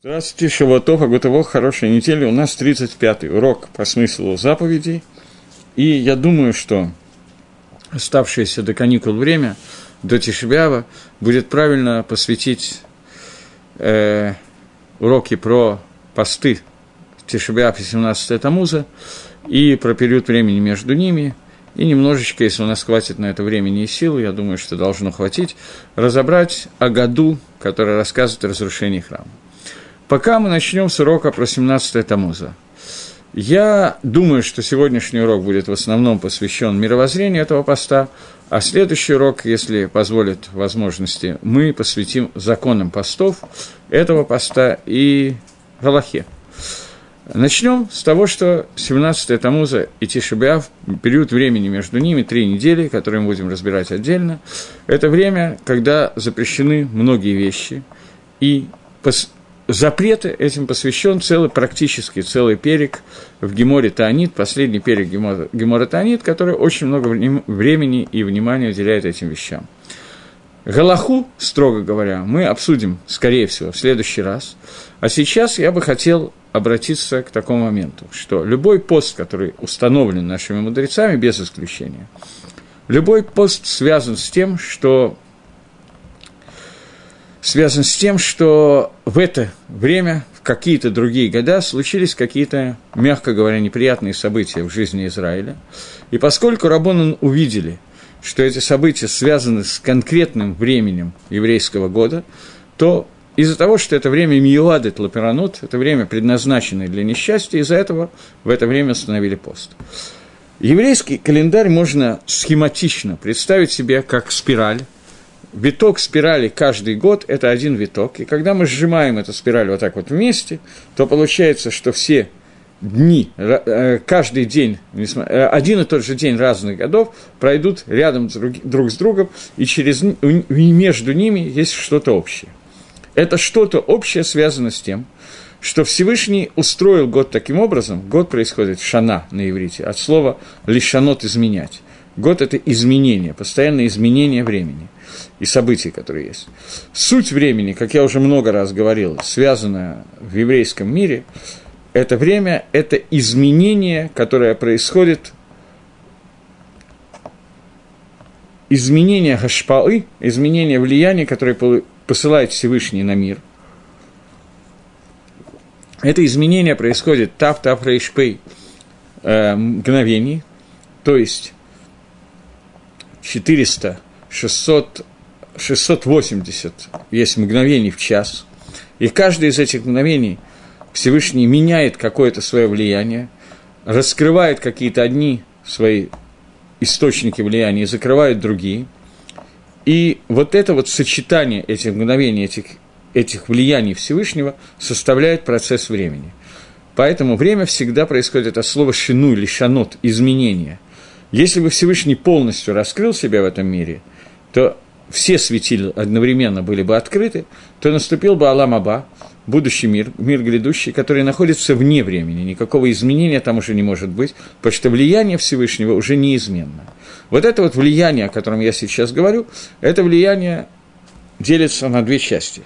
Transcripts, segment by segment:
Здравствуйте, Шаватов, Агутово, хорошей недели. У нас 35-й урок по смыслу заповедей. И я думаю, что оставшееся до каникул время, до Тишебява, будет правильно посвятить э, уроки про посты Тишебяв и 17 Тамуза и про период времени между ними. И немножечко, если у нас хватит на это времени и сил, я думаю, что должно хватить, разобрать о году, который рассказывает о разрушении храма. Пока мы начнем с урока про 17 Тамуза. Я думаю, что сегодняшний урок будет в основном посвящен мировоззрению этого поста, а следующий урок, если позволит возможности, мы посвятим законам постов этого поста и Галахе. Начнем с того, что 17 Тамуза и Тишебиав, период времени между ними, три недели, которые мы будем разбирать отдельно, это время, когда запрещены многие вещи, и запреты этим посвящен целый, практически целый перек в Геморе Таанит, последний перек Гемора, Таанит, который очень много времени и внимания уделяет этим вещам. Галаху, строго говоря, мы обсудим, скорее всего, в следующий раз. А сейчас я бы хотел обратиться к такому моменту, что любой пост, который установлен нашими мудрецами, без исключения, любой пост связан с тем, что связан с тем, что в это время, в какие-то другие года, случились какие-то, мягко говоря, неприятные события в жизни Израиля. И поскольку Рабонан увидели, что эти события связаны с конкретным временем еврейского года, то из-за того, что это время Миюадет Лаперанут, это время, предназначенное для несчастья, из-за этого в это время установили пост. Еврейский календарь можно схематично представить себе как спираль, виток спирали каждый год – это один виток. И когда мы сжимаем эту спираль вот так вот вместе, то получается, что все дни, э, каждый день, э, один и тот же день разных годов пройдут рядом друг с другом, и через, между ними есть что-то общее. Это что-то общее связано с тем, что Всевышний устроил год таким образом, год происходит шана на иврите, от слова лишанот – изменять. Год – это изменение, постоянное изменение времени и событий, которые есть. Суть времени, как я уже много раз говорил, связанная в еврейском мире, это время – это изменение, которое происходит, изменение гашпалы, изменение влияния, которое посылает Всевышний на мир. Это изменение происходит тап рейшпей э, мгновений, то есть 400, 600, 680 есть мгновений в час, и каждое из этих мгновений Всевышний меняет какое-то свое влияние, раскрывает какие-то одни свои источники влияния и закрывает другие. И вот это вот сочетание этих мгновений, этих, этих влияний Всевышнего составляет процесс времени. Поэтому время всегда происходит от слова «шину» или «шанот» – изменение – если бы Всевышний полностью раскрыл себя в этом мире, то все светили одновременно были бы открыты, то наступил бы Алам Аба, будущий мир, мир грядущий, который находится вне времени. Никакого изменения там уже не может быть, потому что влияние Всевышнего уже неизменно. Вот это вот влияние, о котором я сейчас говорю, это влияние делится на две части.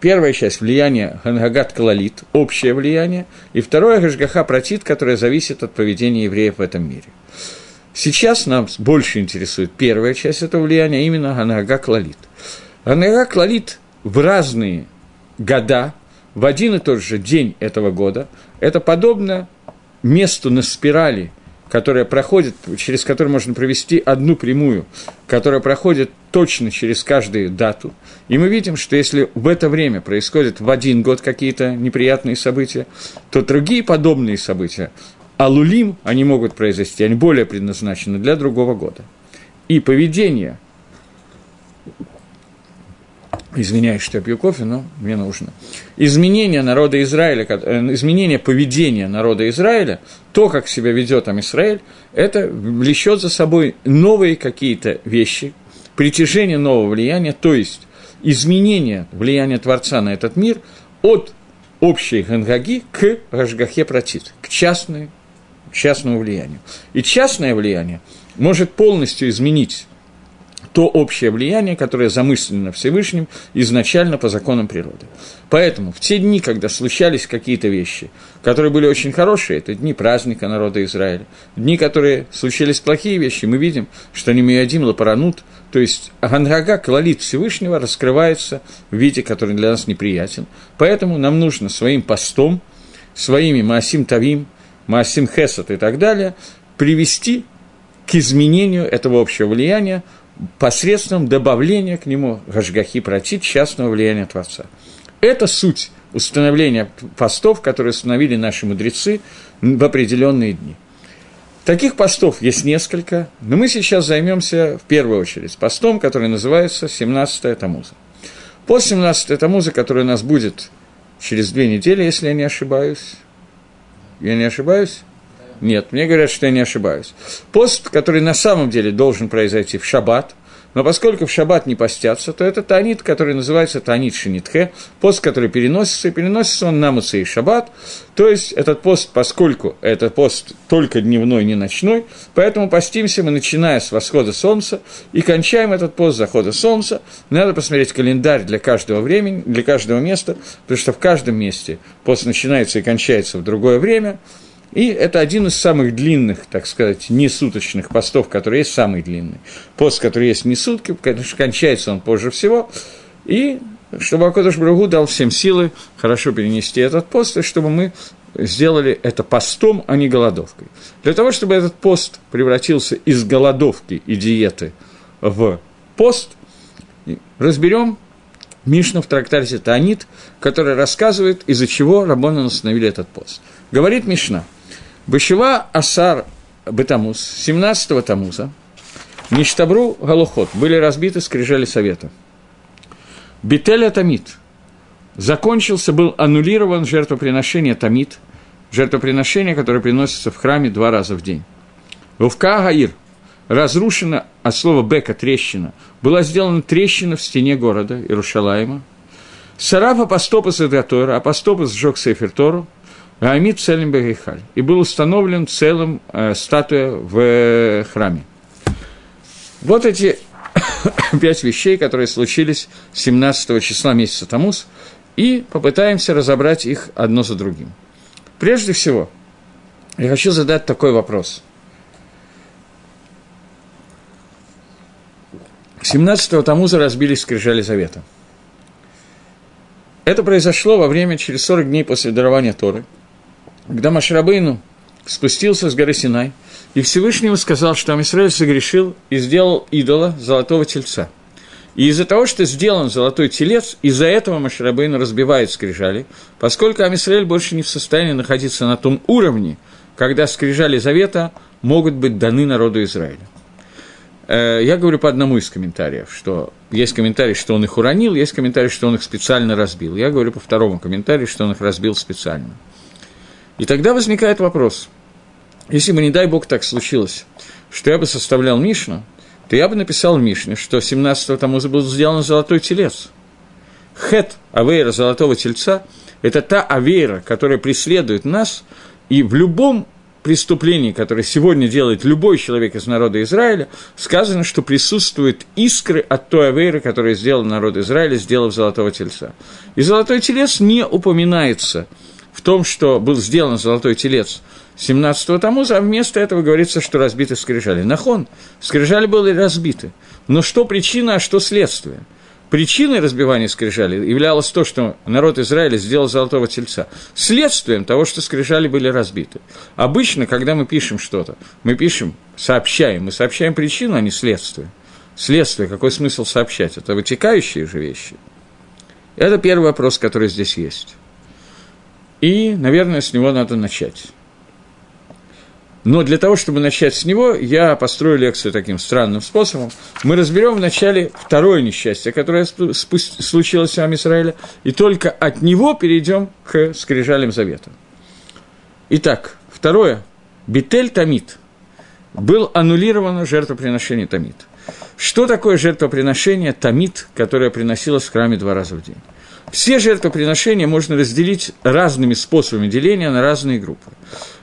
Первая часть – влияние Гангагат Калалит, общее влияние, и второе – Гашгаха Протит, которое зависит от поведения евреев в этом мире. Сейчас нам больше интересует первая часть этого влияния, а именно Ганага Клалит. Ганага Клалит в разные года, в один и тот же день этого года, это подобно месту на спирали, которая проходит, через которую можно провести одну прямую, которая проходит точно через каждую дату. И мы видим, что если в это время происходят в один год какие-то неприятные события, то другие подобные события а лулим, они могут произойти, они более предназначены для другого года. И поведение, извиняюсь, что я пью кофе, но мне нужно, изменение народа Израиля, э, изменение поведения народа Израиля, то, как себя ведет там Израиль, это влечет за собой новые какие-то вещи, притяжение нового влияния, то есть изменение влияния Творца на этот мир от общей гангаги к Рашгахе Протит, к частной частному влиянию. И частное влияние может полностью изменить то общее влияние, которое замыслено Всевышним изначально по законам природы. Поэтому в те дни, когда случались какие-то вещи, которые были очень хорошие, это дни праздника народа Израиля, дни, которые случились плохие вещи, мы видим, что не Миядим Лапаранут, то есть Ганрага, клалит Всевышнего, раскрывается в виде, который для нас неприятен. Поэтому нам нужно своим постом, своими Маасим Тавим, Маасим Хесат и так далее, привести к изменению этого общего влияния посредством добавления к нему Гашгахи Протит, частного влияния Творца. Это суть установления постов, которые установили наши мудрецы в определенные дни. Таких постов есть несколько, но мы сейчас займемся в первую очередь постом, который называется 17-я Тамуза. Пост 17 Тамуза, который у нас будет через две недели, если я не ошибаюсь. Я не ошибаюсь? Нет, мне говорят, что я не ошибаюсь. Пост, который на самом деле должен произойти в шаббат, но поскольку в шаббат не постятся, то это танит, который называется танит шинитхе, пост, который переносится, и переносится он на Муцей шаббат. То есть этот пост, поскольку это пост только дневной, не ночной, поэтому постимся мы, начиная с восхода солнца, и кончаем этот пост захода солнца. Надо посмотреть календарь для каждого времени, для каждого места, потому что в каждом месте пост начинается и кончается в другое время – и это один из самых длинных, так сказать, несуточных постов, который есть самый длинный. Пост, который есть не сутки, конечно, кончается он позже всего. И чтобы Акодыш Брагу дал всем силы хорошо перенести этот пост, и чтобы мы сделали это постом, а не голодовкой. Для того, чтобы этот пост превратился из голодовки и диеты в пост, разберем Мишну в трактате Таанит, который рассказывает, из-за чего Рабона установили этот пост. Говорит Мишна – Бышева Асар Бетамус, 17-го Тамуза, Ништабру Галухот, были разбиты скрижали совета. Бителя Тамит, закончился, был аннулирован жертвоприношение Тамит, жертвоприношение, которое приносится в храме два раза в день. Вовка Гаир, разрушена от слова бека, трещина, была сделана трещина в стене города Иерушалаема. Сараф апостопос Эдгатора, апостопос сжег Сейфер Тору, Амид целым Бегейхаль. И был установлен целым э, статуя в э, храме. Вот эти пять вещей, которые случились 17 числа месяца Тамус, и попытаемся разобрать их одно за другим. Прежде всего, я хочу задать такой вопрос. 17-го Тамуза разбились скрижали Завета. Это произошло во время, через 40 дней после дарования Торы – когда Машрабейну спустился с горы Синай, и Всевышнему сказал, что Амисраэль согрешил и сделал идола золотого тельца. И из-за того, что сделан золотой телец, из-за этого Машрабейну разбивает скрижали, поскольку Амисраэль больше не в состоянии находиться на том уровне, когда скрижали завета могут быть даны народу Израиля. Э, я говорю по одному из комментариев, что есть комментарий, что он их уронил, есть комментарий, что он их специально разбил. Я говорю по второму комментарию, что он их разбил специально. И тогда возникает вопрос, если бы, не дай бог, так случилось, что я бы составлял Мишну, то я бы написал в Мишне, что 17-го тому был сделан золотой телец. Хет авейра золотого тельца – это та авейра, которая преследует нас, и в любом преступлении, которое сегодня делает любой человек из народа Израиля, сказано, что присутствуют искры от той авейры, которую сделал народ Израиля, сделав золотого тельца. И золотой телец не упоминается – в том, что был сделан золотой телец 17-го Тамуза, а вместо этого говорится, что разбиты скрижали. Нахон, скрижали были разбиты. Но что причина, а что следствие? Причиной разбивания скрижали являлось то, что народ Израиля сделал золотого тельца. Следствием того, что скрижали были разбиты. Обычно, когда мы пишем что-то, мы пишем, сообщаем, мы сообщаем причину, а не следствие. Следствие, какой смысл сообщать? Это вытекающие же вещи. Это первый вопрос, который здесь есть. И, наверное, с него надо начать. Но для того, чтобы начать с него, я построю лекцию таким странным способом. Мы разберем вначале второе несчастье, которое случилось с вами Израиля, и только от него перейдем к скрижалям завета. Итак, второе. Битель Тамид. Был аннулировано жертвоприношение Тамид. Что такое жертвоприношение Тамид, которое приносилось в храме два раза в день? Все жертвоприношения можно разделить разными способами деления на разные группы.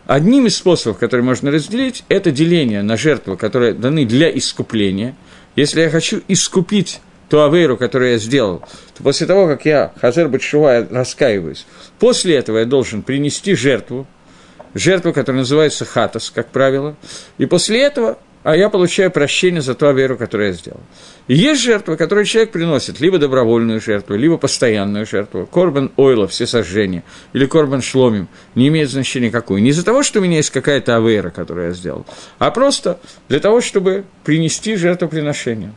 Одним из способов, который можно разделить, это деление на жертвы, которые даны для искупления. если я хочу искупить ту авейру, которую я сделал, то после того, как я, חוזר בתשובה, раскаиваюсь, после этого я должен принести жертву, жертву, которая называется хатас, как правило, и после этого а я получаю прощение за ту авейру, которую я сделал. И есть жертва, которую человек приносит, либо добровольную жертву, либо постоянную жертву. קרבן עולה, всесожжения, или корбан шломим, не имеет значения какую. Не из-за того, что у меня есть какая-то авера, которую я сделал, а просто для того, чтобы принести жертвоприношение.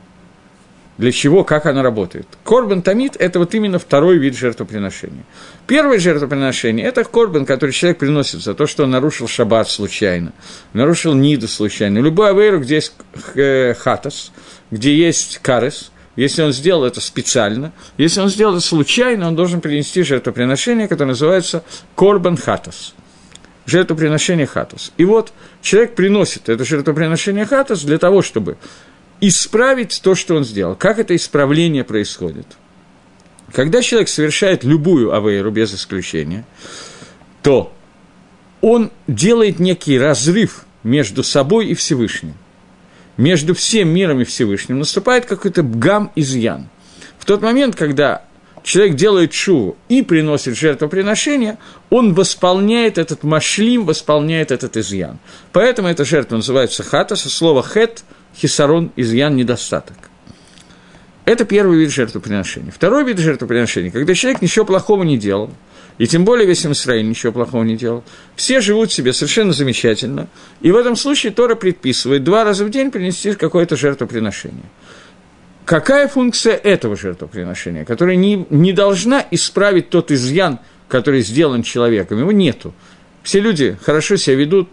Для чего, как она работает. Корбан тамид – это вот именно второй вид жертвоприношения. Первое жертвоприношение – это корбан, который человек приносит за то, что он нарушил шаббат случайно, нарушил ниду случайно. Любой авейру, где есть э, хатас, где есть карес, если он сделал это специально, если он сделал это случайно, он должен принести жертвоприношение, которое называется корбан хатас жертвоприношение хатас. И вот человек приносит это жертвоприношение хатас для того, чтобы исправить то, что он сделал. Как это исправление происходит? Когда человек совершает любую авейру без исключения, то он делает некий разрыв между собой и Всевышним. Между всем миром и Всевышним наступает какой-то бгам изъян. В тот момент, когда человек делает шуву и приносит жертвоприношение, он восполняет этот машлим, восполняет этот изъян. Поэтому эта жертва называется хата, со слова хет – хисарон, изъян, недостаток. Это первый вид жертвоприношения. Второй вид жертвоприношения, когда человек ничего плохого не делал, и тем более весь Израиль ничего плохого не делал, все живут себе совершенно замечательно, и в этом случае Тора предписывает два раза в день принести какое-то жертвоприношение. Какая функция этого жертвоприношения, которая не, не должна исправить тот изъян, который сделан человеком? Его нету. Все люди хорошо себя ведут,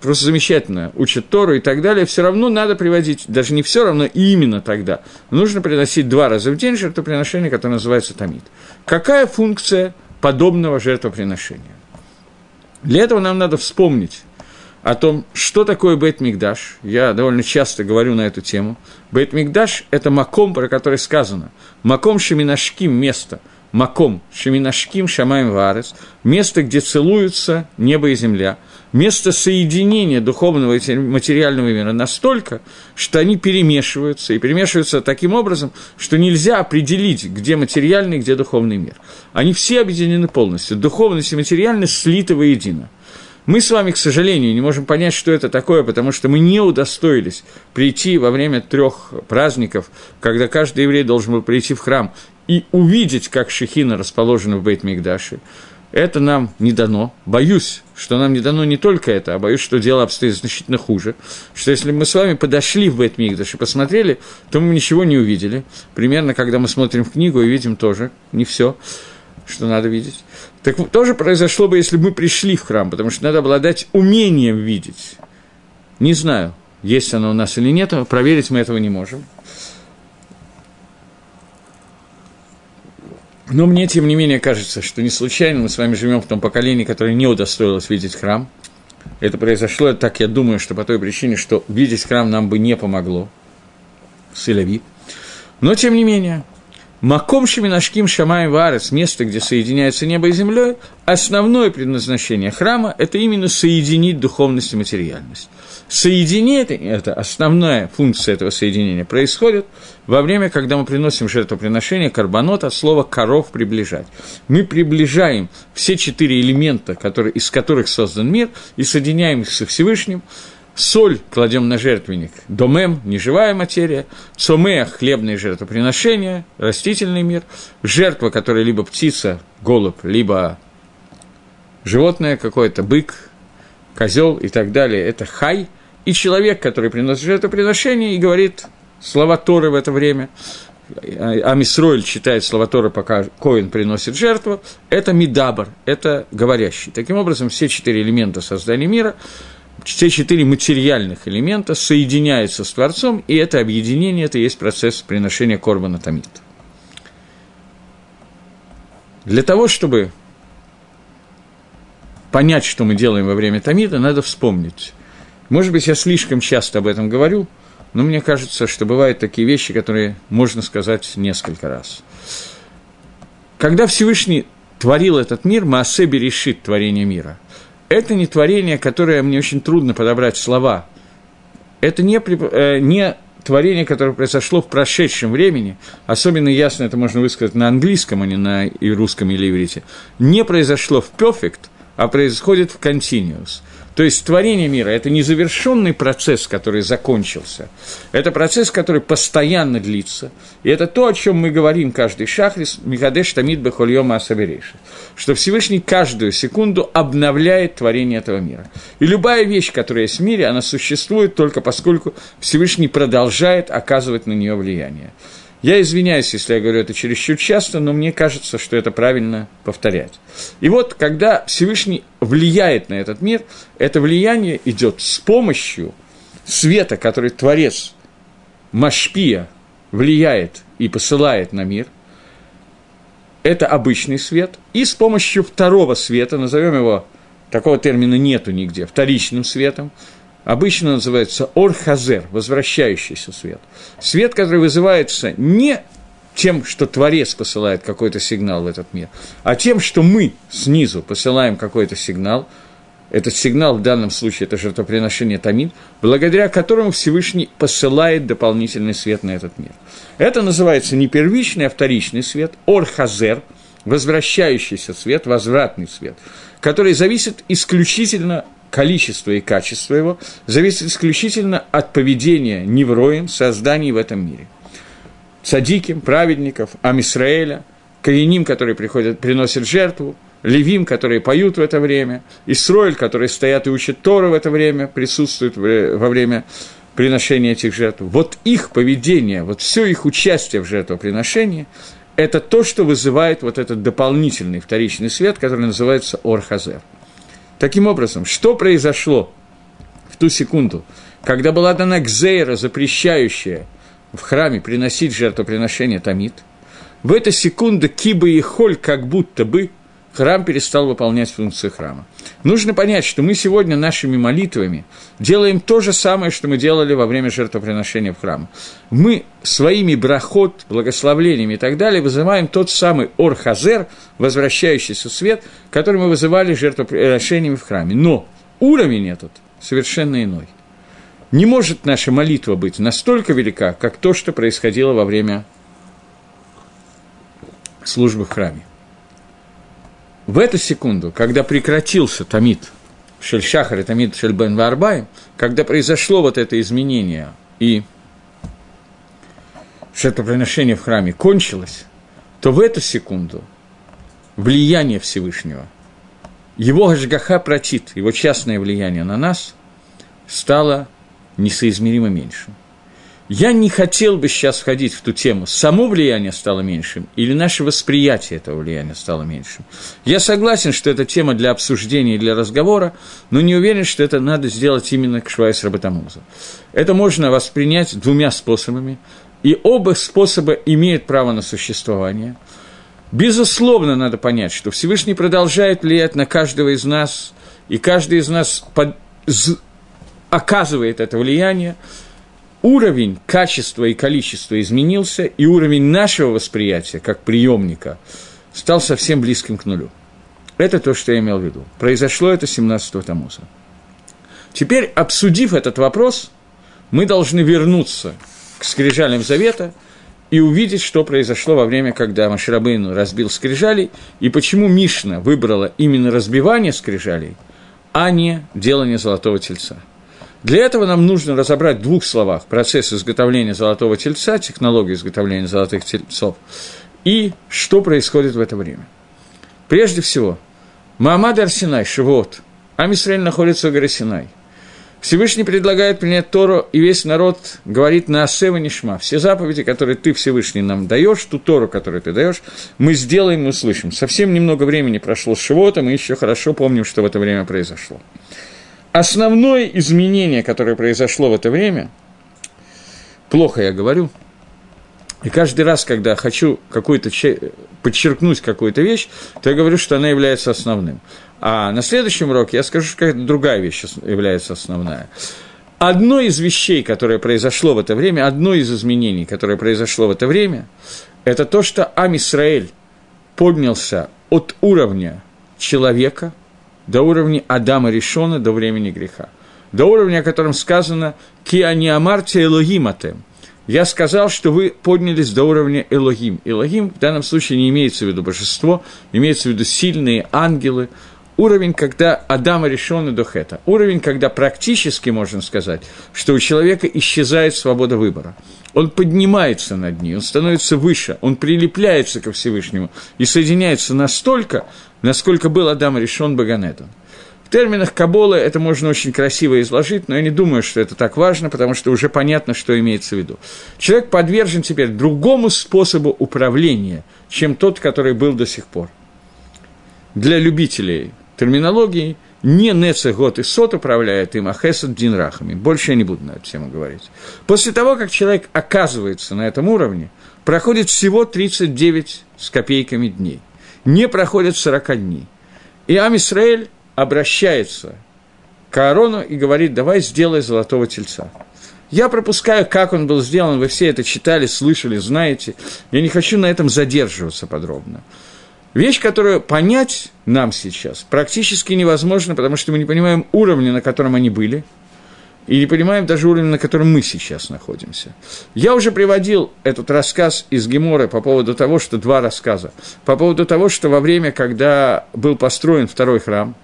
просто замечательно учат Тору и так далее, все равно надо приводить, даже не все равно, именно тогда, нужно приносить два раза в день жертвоприношение, которое называется тамид. Какая функция подобного жертвоприношения? Для этого нам надо вспомнить о том, что такое Бейт Мигдаш. Я довольно часто говорю на эту тему. Бейт это маком, про который сказано. Маком шеминашким – место. Маком шеминашким шамаем варес – место, где целуются небо и земля – место соединения духовного и материального мира настолько, что они перемешиваются, и перемешиваются таким образом, что нельзя определить, где материальный, где духовный мир. Они все объединены полностью, духовность и материальность слиты воедино. Мы с вами, к сожалению, не можем понять, что это такое, потому что мы не удостоились прийти во время трех праздников, когда каждый еврей должен был прийти в храм и увидеть, как Шехина расположена в Бейт-Мигдаше. Это нам не дано. Боюсь, что нам не дано не только это, а боюсь, что дело обстоит значительно хуже. Что если мы с вами подошли в Бетмигдаш и посмотрели, то мы ничего не увидели. Примерно, когда мы смотрим книгу и видим тоже не все, что надо видеть. Так тоже произошло бы, если бы мы пришли в храм, потому что надо обладать умением видеть. Не знаю, есть оно у нас или нет, проверить мы этого не можем. Но мне, тем не менее, кажется, что не случайно мы с вами живем в том поколении, которое не удостоилось видеть храм. Это произошло, так я думаю, что по той причине, что видеть храм нам бы не помогло. Сыляви. Но, тем не менее, Маком Шеминашким Шамаем Варес, место, где соединяется небо и земля, основное предназначение храма – это именно соединить духовность и материальность соединение, это основная функция этого соединения, происходит во время, когда мы приносим жертвоприношение карбонот от слова «коров приближать». Мы приближаем все четыре элемента, которые, из которых создан мир, и соединяем их со Всевышним, соль кладем на жертвенник, домем – неживая материя, цомея – хлебные жертвоприношения, растительный мир, жертва, которая либо птица, голубь, либо животное какое-то, бык, козел и так далее, это хай – и человек, который приносит жертвоприношение и говорит слова Торы в это время, а Мисроэль читает слова Торы, пока Коин приносит жертву, это Мидабар, это говорящий. Таким образом, все четыре элемента создания мира, все четыре материальных элемента соединяются с Творцом, и это объединение, это и есть процесс приношения Корбана Тамид. Для того, чтобы понять, что мы делаем во время Тамида, надо вспомнить может быть, я слишком часто об этом говорю, но мне кажется, что бывают такие вещи, которые можно сказать несколько раз. Когда Всевышний творил этот мир, Маасеби решит творение мира. Это не творение, которое мне очень трудно подобрать слова. Это не, э, не творение, которое произошло в прошедшем времени, особенно ясно это можно высказать на английском, а не на и русском или иврите, не произошло в perfect, а происходит в continuous. То есть творение мира – это не завершенный процесс, который закончился. Это процесс, который постоянно длится. И это то, о чем мы говорим каждый шахрис, Михадеш Тамид Бехольема Асаберейши. Что Всевышний каждую секунду обновляет творение этого мира. И любая вещь, которая есть в мире, она существует только поскольку Всевышний продолжает оказывать на нее влияние. Я извиняюсь, если я говорю это чересчур часто, но мне кажется, что это правильно повторять. И вот, когда Всевышний влияет на этот мир, это влияние идет с помощью света, который Творец Машпия влияет и посылает на мир. Это обычный свет. И с помощью второго света, назовем его, такого термина нету нигде, вторичным светом, обычно называется орхазер, возвращающийся свет. Свет, который вызывается не тем, что Творец посылает какой-то сигнал в этот мир, а тем, что мы снизу посылаем какой-то сигнал, этот сигнал в данном случае – это жертвоприношение Тамид, благодаря которому Всевышний посылает дополнительный свет на этот мир. Это называется не первичный, а вторичный свет, орхазер, возвращающийся свет, возвратный свет, который зависит исключительно количество и качество его зависит исключительно от поведения невроем, созданий в этом мире. Садиким, праведников, Амисраэля, Каиним, которые приходят, приносят жертву, Левим, которые поют в это время, Исроэль, которые стоят и учат Тору в это время, присутствуют во время приношения этих жертв. Вот их поведение, вот все их участие в жертвоприношении – это то, что вызывает вот этот дополнительный вторичный свет, который называется Орхазер – Таким образом, что произошло в ту секунду, когда была дана Гзейра, запрещающая в храме приносить жертвоприношение Тамид, в эту секунду Киба и Холь как будто бы храм перестал выполнять функцию храма. Нужно понять, что мы сегодня нашими молитвами делаем то же самое, что мы делали во время жертвоприношения в храм. Мы своими брахот, благословлениями и так далее вызываем тот самый орхазер, возвращающийся свет, который мы вызывали жертвоприношениями в храме. Но уровень этот совершенно иной. Не может наша молитва быть настолько велика, как то, что происходило во время службы в храме в эту секунду, когда прекратился Тамид Шельшахар и Тамид Шельбен Варбай, когда произошло вот это изменение и жертвоприношение в храме кончилось, то в эту секунду влияние Всевышнего, его Гашгаха протит, его частное влияние на нас стало несоизмеримо меньшим. Я не хотел бы сейчас входить в ту тему, само влияние стало меньшим или наше восприятие этого влияния стало меньшим. Я согласен, что это тема для обсуждения и для разговора, но не уверен, что это надо сделать именно к Швайс Работамуза. Это можно воспринять двумя способами, и оба способа имеют право на существование. Безусловно, надо понять, что Всевышний продолжает влиять на каждого из нас, и каждый из нас под... оказывает это влияние, уровень качества и количества изменился, и уровень нашего восприятия, как приемника, стал совсем близким к нулю. Это то, что я имел в виду. Произошло это 17-го Тамуза. Теперь, обсудив этот вопрос, мы должны вернуться к скрижалям Завета и увидеть, что произошло во время, когда Маширабейну разбил скрижали, и почему Мишна выбрала именно разбивание скрижалей, а не делание золотого тельца – для этого нам нужно разобрать в двух словах процесс изготовления золотого тельца, технологию изготовления золотых тельцов и что происходит в это время. Прежде всего, Маамад Арсинай, Шивот, Амисраэль находится в горе Синай. Всевышний предлагает принять Тору, и весь народ говорит на Асева Нишма. Все заповеди, которые ты, Всевышний, нам даешь, ту Тору, которую ты даешь, мы сделаем, мы услышим. Совсем немного времени прошло с Шивота, мы еще хорошо помним, что в это время произошло. Основное изменение, которое произошло в это время, плохо я говорю, и каждый раз, когда хочу какую-то подчеркнуть какую-то вещь, то я говорю, что она является основным. А на следующем уроке я скажу, что другая вещь является основная. Одно из вещей, которое произошло в это время, одно из изменений, которое произошло в это время, это то, что Амисраэль поднялся от уровня человека – до уровня Адама Решона, до времени греха. до уровня, о котором сказано «Кианиамарте Элогиматем». Я сказал, что вы поднялись до уровня Элогим. Элогим в данном случае не имеется в виду божество, имеется в виду сильные ангелы, уровень, когда Адама решен и Дохета. Уровень, когда практически можно сказать, что у человека исчезает свобода выбора. Он поднимается над ней, он становится выше, он прилепляется ко Всевышнему и соединяется настолько, насколько был Адам решен Баганетом. В терминах Кабола это можно очень красиво изложить, но я не думаю, что это так важно, потому что уже понятно, что имеется в виду. Человек подвержен теперь другому способу управления, чем тот, который был до сих пор. Для любителей терминологии, не Нецегот и Сот управляет им, а Хесед Дин Рахами. Больше я не буду на эту тему говорить. После того, как человек оказывается на этом уровне, проходит всего 39 с копейками дней. Не проходит 40 дней. И Амисраэль обращается к Аарону и говорит, давай сделай золотого тельца. Я пропускаю, как он был сделан, вы все это читали, слышали, знаете. Я не хочу на этом задерживаться подробно. Вещь, которую понять нам сейчас практически невозможно, потому что мы не понимаем уровня, на котором они были, и не понимаем даже уровень, на котором мы сейчас находимся. Я уже приводил этот рассказ из Гемора по поводу того, что два рассказа, по поводу того, что во время, когда был построен второй храм,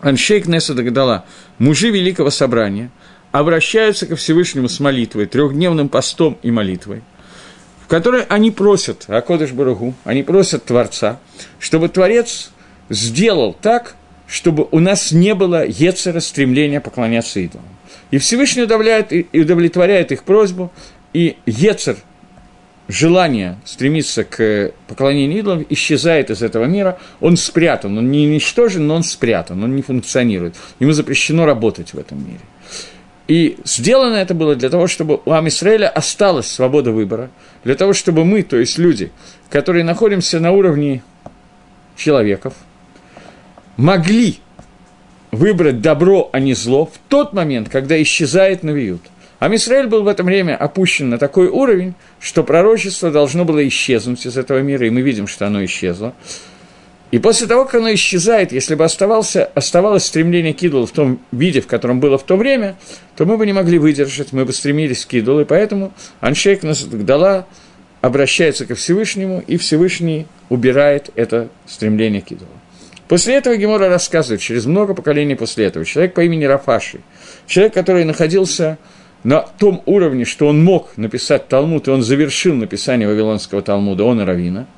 Аншейк Неса Дагдала, мужи Великого Собрания, обращаются ко Всевышнему с молитвой, трехдневным постом и молитвой – которой они просят Акодыш Барагу, они просят Творца, чтобы Творец сделал так, чтобы у нас не было ецера стремления поклоняться идолам. И Всевышний удовлетворяет, и удовлетворяет их просьбу, и ецер, желание стремиться к поклонению идолам, исчезает из этого мира, он спрятан, он не уничтожен, но он спрятан, он не функционирует. Ему запрещено работать в этом мире. И сделано это было для того, чтобы у Амисраэля осталась свобода выбора, для того, чтобы мы, то есть люди, которые находимся на уровне человеков, могли выбрать добро, а не зло в тот момент, когда исчезает Навиют. А был в это время опущен на такой уровень, что пророчество должно было исчезнуть из этого мира, и мы видим, что оно исчезло. И после того, как оно исчезает, если бы оставался, оставалось стремление к идолу в том виде, в котором было в то время, то мы бы не могли выдержать, мы бы стремились к идолу, и поэтому Аншейк дала обращается ко Всевышнему, и Всевышний убирает это стремление к идолу. После этого Гемора рассказывает, через много поколений после этого, человек по имени Рафаши, человек, который находился на том уровне, что он мог написать Талмуд, и он завершил написание Вавилонского Талмуда, он и Равина –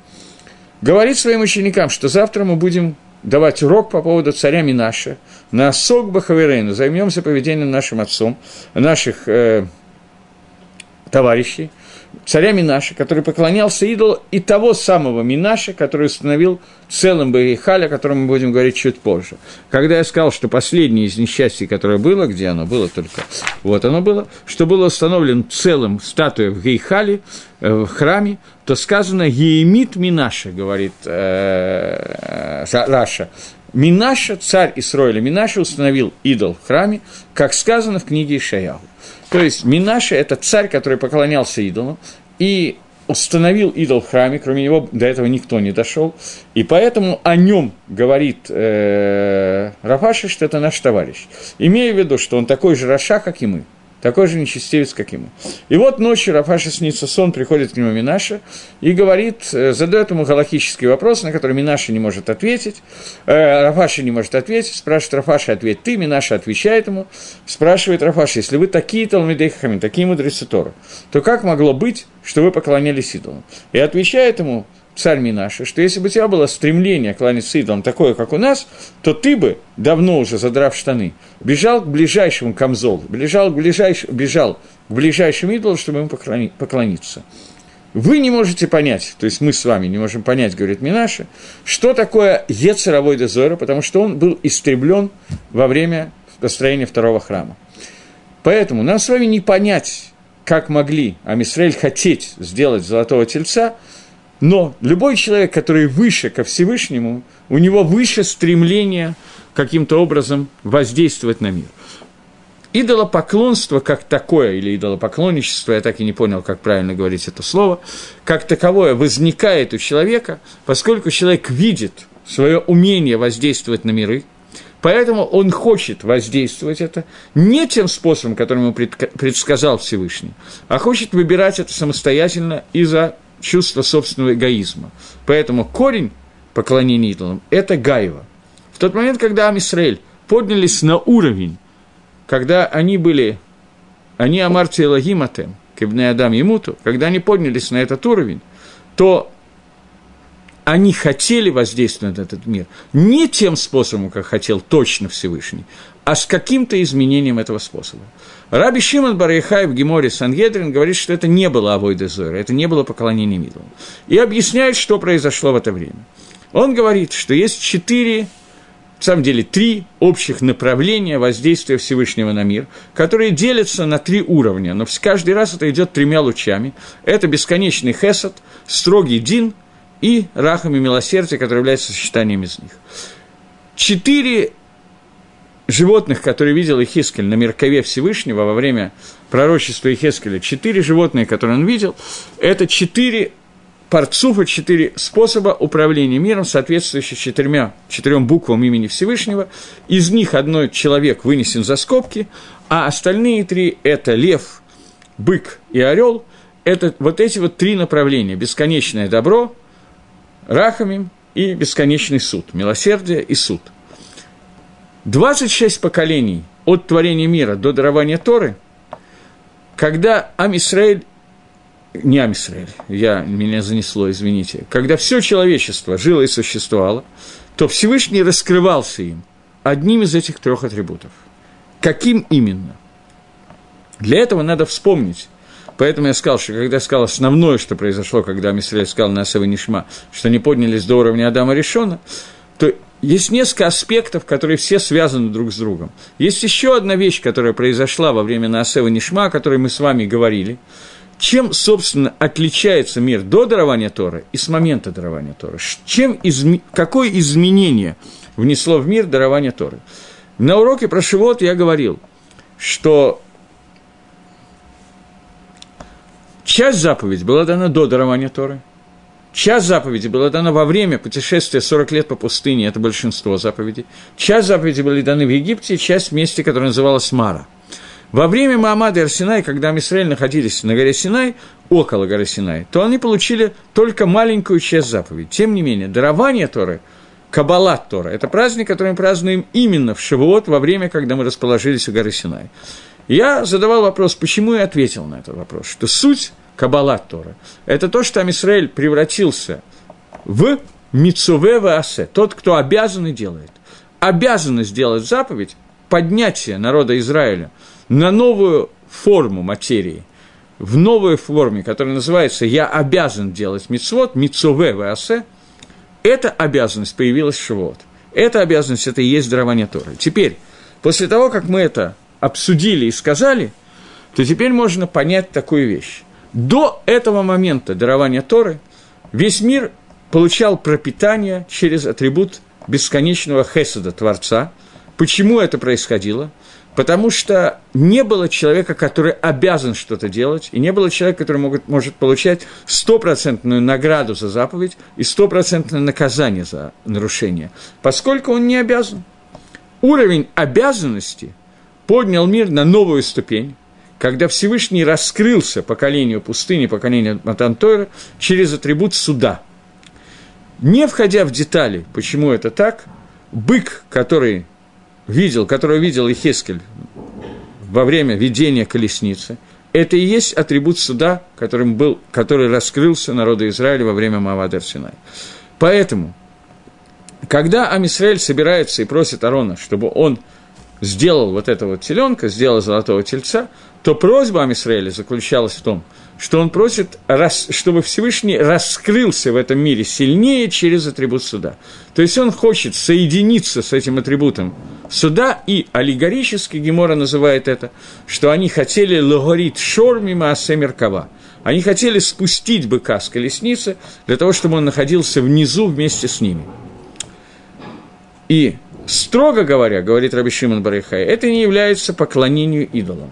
говорит своим ученикам, что завтра мы будем давать урок по поводу царя Минаша. На Сок Бахаверейну, займемся поведением нашим отцом, наших э, товарищей, царя Минаша, который поклонялся идолу, и того самого Минаша, который установил целым Барихаль, о котором мы будем говорить чуть позже. Когда я сказал, что последнее из несчастий, которое было, где оно было только, вот оно было, что было установлен целым статуя в Гейхале, э, в храме, то сказано «Еемит Минаша», говорит э, э, Раша, Минаша, царь Исроиля Минаша, установил идол в храме, как сказано в книге Ишаяху. То есть Минаша – это царь, который поклонялся идолу, и установил идол в храме, кроме него до этого никто не дошел, и поэтому о нем говорит э, Рафаши, что это наш товарищ, имея в виду, что он такой же Раша, как и мы – такой же нечестивец, как ему. И вот ночью Рафаша снится сон, приходит к нему Минаша и говорит, э, задает ему галактический вопрос, на который Минаша не может ответить, э, Рафаша не может ответить, спрашивает Рафаша, ответь ты, Минаша отвечает ему, спрашивает Рафаша, если вы такие Талмидей Хахамин, такие мудрецы Торы, то как могло быть, что вы поклонялись идолам? И отвечает ему царь Минаша, что если бы у тебя было стремление кланяться идолам такое, как у нас, то ты бы, давно уже задрав штаны, бежал к ближайшему камзолу, бежал к, ближайш... бежал к ближайшему идолу, чтобы ему поклониться. Вы не можете понять, то есть мы с вами не можем понять, говорит Минаша, что такое Ецеровой дозора, потому что он был истреблен во время построения второго храма. Поэтому нам с вами не понять, как могли Амисраэль хотеть сделать золотого тельца – но любой человек, который выше ко Всевышнему, у него выше стремление каким-то образом воздействовать на мир. Идолопоклонство как такое, или идолопоклонничество, я так и не понял, как правильно говорить это слово, как таковое возникает у человека, поскольку человек видит свое умение воздействовать на миры, Поэтому он хочет воздействовать это не тем способом, которым ему предсказал Всевышний, а хочет выбирать это самостоятельно из-за чувства собственного эгоизма. Поэтому корень поклонения идолам – это Гаева. В тот момент, когда Амисраэль поднялись на уровень, когда они были, они Амарти Элагиматем, Кибне Адам Емуту, когда они поднялись на этот уровень, то они хотели воздействовать на этот мир не тем способом, как хотел точно Всевышний, а с каким-то изменением этого способа. Раби Шимон Барайхай в Геморе Сангедрин говорит, что это не было Авойда Зойра, это не было поклонение идолам. И объясняет, что произошло в это время. Он говорит, что есть четыре, в самом деле три общих направления воздействия Всевышнего на мир, которые делятся на три уровня, но каждый раз это идет тремя лучами. Это бесконечный хесад, строгий дин и рахами милосердия, которые являются сочетанием из них. Четыре животных, которые видел Ихискель на Меркове Всевышнего во время пророчества Ихескеля, четыре животные, которые он видел, это четыре парцуфа, четыре способа управления миром, соответствующие четырьмя, четырем буквам имени Всевышнего. Из них одной человек вынесен за скобки, а остальные три – это лев, бык и орел. Это вот эти вот три направления – бесконечное добро, Рахамим и бесконечный суд, милосердие и суд. 26 поколений от творения мира до дарования Торы, когда Амисраэль, не Амисраэль, я, меня занесло, извините, когда все человечество жило и существовало, то Всевышний раскрывался им одним из этих трех атрибутов. Каким именно? Для этого надо вспомнить, Поэтому я сказал, что когда я сказал основное, что произошло, когда Мисраэль сказал на Нишма, что они поднялись до уровня Адама Решона, то есть несколько аспектов, которые все связаны друг с другом. Есть еще одна вещь, которая произошла во время Наасева Нишма, о которой мы с вами говорили. Чем, собственно, отличается мир до дарования Торы и с момента дарования Торы? Чем изме... Какое изменение внесло в мир дарование Торы? На уроке про Шивот я говорил, что Часть заповедей была дана до дарования Торы. Часть заповедей была дана во время путешествия 40 лет по пустыне, это большинство заповедей. Часть заповедей были даны в Египте, часть в месте, которое называлось Мара. Во время Маамада и Арсинай, когда Амисраэль находились на горе Синай, около горы Синай, то они получили только маленькую часть заповедей. Тем не менее, дарование Торы, Каббалат Тора – это праздник, который мы празднуем именно в Шавуот, во время, когда мы расположились у горы Синай. Я задавал вопрос, почему я ответил на этот вопрос, что суть Каббала Тора – это то, что Амисраэль превратился в Мицуве Ваасе, тот, кто обязан и делает. Обязанность сделать заповедь, поднятие народа Израиля на новую форму материи, в новой форме, которая называется «я обязан делать мицвод», «мицуве ваасе», эта обязанность появилась в Шивот. Эта обязанность – это и есть дарование Торы. Теперь, после того, как мы это обсудили и сказали, то теперь можно понять такую вещь. До этого момента дарования Торы весь мир получал пропитание через атрибут бесконечного хеседа Творца. Почему это происходило? Потому что не было человека, который обязан что-то делать, и не было человека, который может, может получать стопроцентную награду за заповедь и стопроцентное наказание за нарушение, поскольку он не обязан. Уровень обязанности – поднял мир на новую ступень, когда Всевышний раскрылся поколению пустыни, поколению Матантойра через атрибут суда. Не входя в детали, почему это так, бык, который видел, которого видел Ихескель во время видения колесницы, это и есть атрибут суда, которым был, который раскрылся народу Израиля во время Мавадер Синай. Поэтому, когда Амисраэль собирается и просит Арона, чтобы он – сделал вот этого теленка, сделал золотого тельца, то просьба Амисраэля заключалась в том, что он просит, чтобы Всевышний раскрылся в этом мире сильнее через атрибут суда. То есть он хочет соединиться с этим атрибутом суда, и аллегорически Гемора называет это, что они хотели логорит шор мимо асемеркава. Они хотели спустить быка с колесницы для того, чтобы он находился внизу вместе с ними. И Строго говоря, говорит Раби Шимон Барихай, это не является поклонению идолам.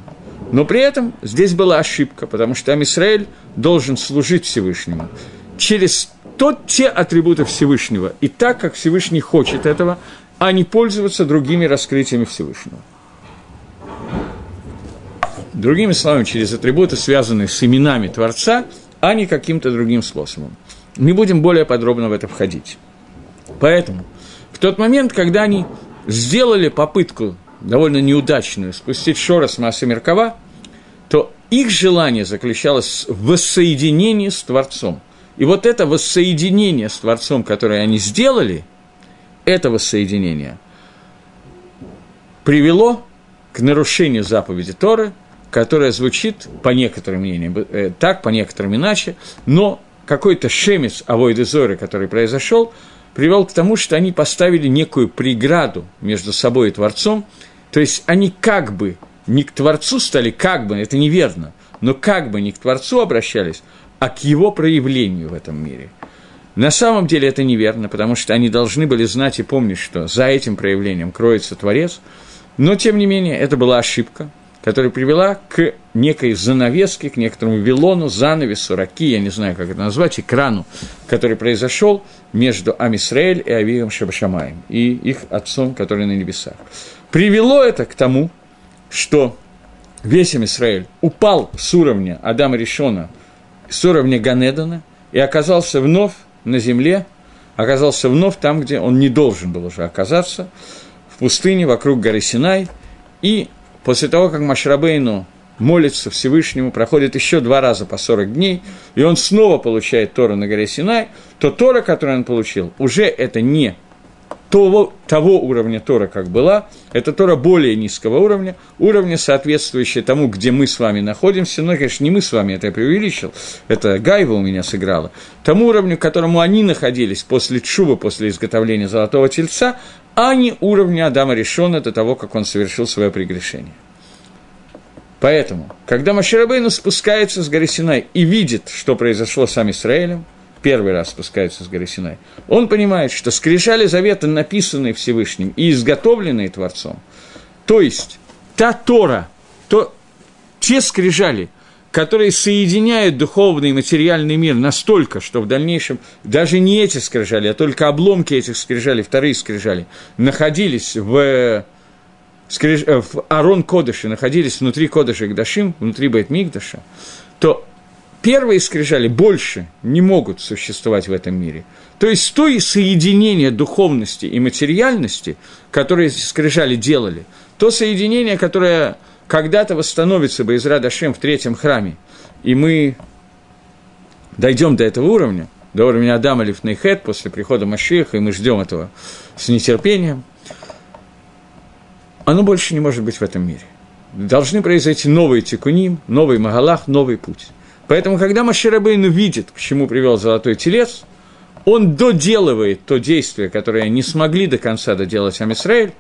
Но при этом здесь была ошибка, потому что Амисраэль должен служить Всевышнему через тот, те атрибуты Всевышнего, и так, как Всевышний хочет этого, а не пользоваться другими раскрытиями Всевышнего. Другими словами, через атрибуты, связанные с именами Творца, а не каким-то другим способом. Не будем более подробно в это входить. Поэтому в тот момент, когда они сделали попытку довольно неудачную спустить Шора с Меркова, то их желание заключалось в воссоединении с Творцом. И вот это воссоединение с Творцом, которое они сделали, это воссоединение привело к нарушению заповеди Торы, которая звучит, по некоторым мнениям, э, так, по некоторым иначе, но какой-то шемец Авойды Зоры, который произошел, привел к тому, что они поставили некую преграду между собой и Творцом, то есть они как бы не к Творцу стали, как бы, это неверно, но как бы не к Творцу обращались, а к его проявлению в этом мире. На самом деле это неверно, потому что они должны были знать и помнить, что за этим проявлением кроется Творец, но, тем не менее, это была ошибка, которая привела к некой занавеске, к некоторому вилону, занавесу, раки, я не знаю, как это назвать, экрану, который произошел между Амисраэль и Авием Шабашамаем, и их отцом, который на небесах. Привело это к тому, что весь Израиль упал с уровня Адама Решона, с уровня Ганедана, и оказался вновь на земле, оказался вновь там, где он не должен был уже оказаться, в пустыне вокруг горы Синай, и после того, как Машрабейну молится Всевышнему, проходит еще два раза по 40 дней, и он снова получает Тору на горе Синай, то Тора, которую он получил, уже это не того, того уровня Тора, как была, это Тора более низкого уровня, уровня, соответствующего тому, где мы с вами находимся, но, конечно, не мы с вами, это я преувеличил, это Гайва у меня сыграла, тому уровню, к которому они находились после Чува, после изготовления Золотого Тельца, а не уровня Адама Решона до того, как он совершил свое прегрешение. Поэтому, когда Маширабейну спускается с горы Синай и видит, что произошло с Израилем, первый раз спускается с горы Синай, он понимает, что скрижали завета, написанные Всевышним и изготовленные Творцом, то есть та Тора, то, те скрижали, которые соединяют духовный и материальный мир настолько, что в дальнейшем даже не эти скрижали, а только обломки этих скрижалей, вторые скрижали, находились в, скриж... Э, в Арон Кодыше, находились внутри Кодыша Гдашим, внутри Бет Мигдаша, то первые скрижали больше не могут существовать в этом мире. То есть то и соединение духовности и материальности, которые скрижали делали, то соединение, которое когда-то восстановится бы из Радашем в третьем храме, и мы дойдем до этого уровня, до уровня Адама Лифнейхет после прихода Машиха, и мы ждем этого с нетерпением, оно больше не может быть в этом мире. Должны произойти новые тикуним, новый Магалах, новый путь. Поэтому, когда Маширабейну видит, к чему привел золотой телец, он доделывает то действие, которое не смогли до конца доделать Амисраэль,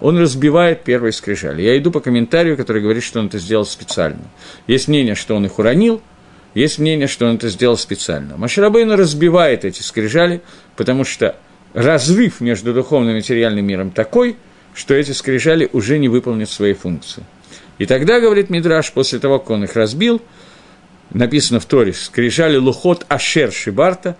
он разбивает первые скрижали. Я иду по комментарию, который говорит, что он это сделал специально. Есть мнение, что он их уронил, есть мнение, что он это сделал специально. Маширабейну разбивает эти скрижали, потому что разрыв между духовным и материальным миром такой, что эти скрижали уже не выполнят свои функции. И тогда, говорит Мидраш, после того, как он их разбил – написано в Торе, скрижали лухот Ашер Шибарта,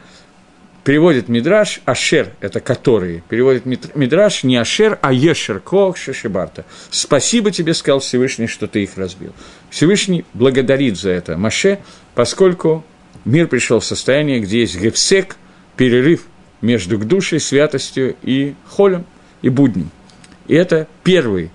переводит Мидраш, Ашер – это которые, переводит Мидраш не Ашер, а Ешер Кох Шибарта. Спасибо тебе, сказал Всевышний, что ты их разбил. Всевышний благодарит за это Маше, поскольку мир пришел в состояние, где есть гепсек, перерыв между к душей, святостью и холем, и буднем. И это первый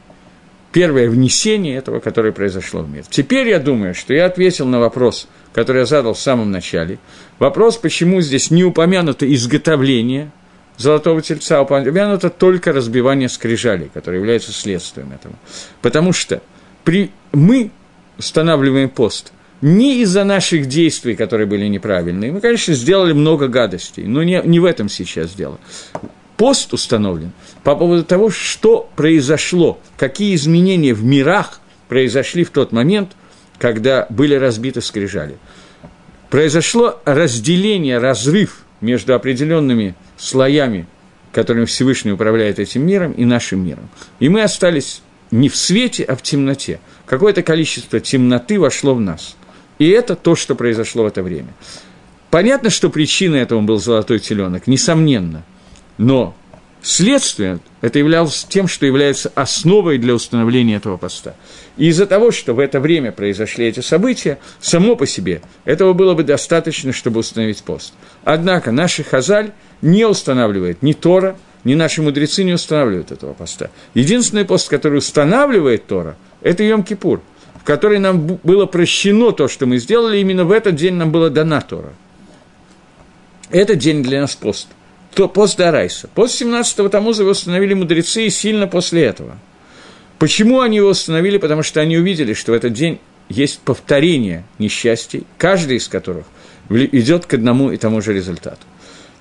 первое внесение этого, которое произошло в мир. Теперь я думаю, что я ответил на вопрос, который я задал в самом начале. Вопрос, почему здесь не упомянуто изготовление золотого тельца, а упомянуто только разбивание скрижалей, которое является следствием этого. Потому что при... мы устанавливаем пост не из-за наших действий, которые были неправильные. Мы, конечно, сделали много гадостей, но не, не в этом сейчас дело пост установлен по поводу того, что произошло, какие изменения в мирах произошли в тот момент, когда были разбиты скрижали. Произошло разделение, разрыв между определенными слоями, которыми Всевышний управляет этим миром, и нашим миром. И мы остались не в свете, а в темноте. Какое-то количество темноты вошло в нас. И это то, что произошло в это время. Понятно, что причиной этому был золотой теленок, несомненно – но следствие, это являлось тем, что является основой для установления этого поста. И из-за того, что в это время произошли эти события, само по себе этого было бы достаточно, чтобы установить пост. Однако наши хазаль не устанавливает ни Тора, ни наши мудрецы не устанавливают этого поста. Единственный пост, который устанавливает Тора, это Йом-Кипур, в который нам было прощено то, что мы сделали, именно в этот день нам было дана Тора. Этот день для нас пост. То пост Дарайса. Пост 17-го Тамуза его установили мудрецы и сильно после этого. Почему они его установили? Потому что они увидели, что в этот день есть повторение несчастий, каждый из которых идет к одному и тому же результату.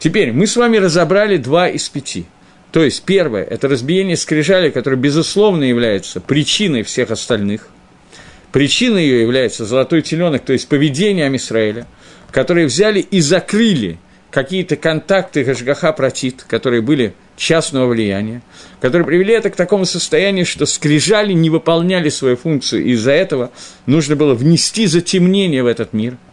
Теперь мы с вами разобрали два из пяти. То есть, первое – это разбиение скрижали, которое, безусловно, является причиной всех остальных. Причиной ее является золотой теленок, то есть поведение Амисраэля, которые взяли и закрыли какие-то контакты Гашгаха Протит, которые были частного влияния, которые привели это к такому состоянию, что скрижали не выполняли свою функцию, и из-за этого нужно было внести затемнение в этот мир –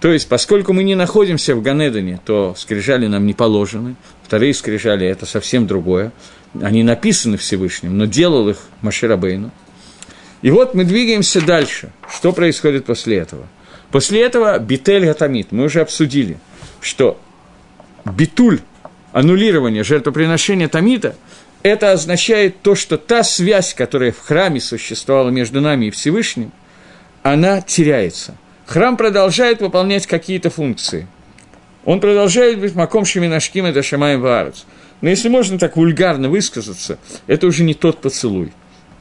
то есть, поскольку мы не находимся в Ганедане, то скрижали нам не положены. Вторые скрижали – это совсем другое. Они написаны Всевышним, но делал их Маширабейну. И вот мы двигаемся дальше. Что происходит после этого? После этого Битель Гатамид. Мы уже обсудили, что битуль, аннулирование жертвоприношения Тамита, это означает то, что та связь, которая в храме существовала между нами и Всевышним, она теряется – храм продолжает выполнять какие-то функции. Он продолжает быть маком шеминашким и дашамаем ваарец. Но если можно так вульгарно высказаться, это уже не тот поцелуй,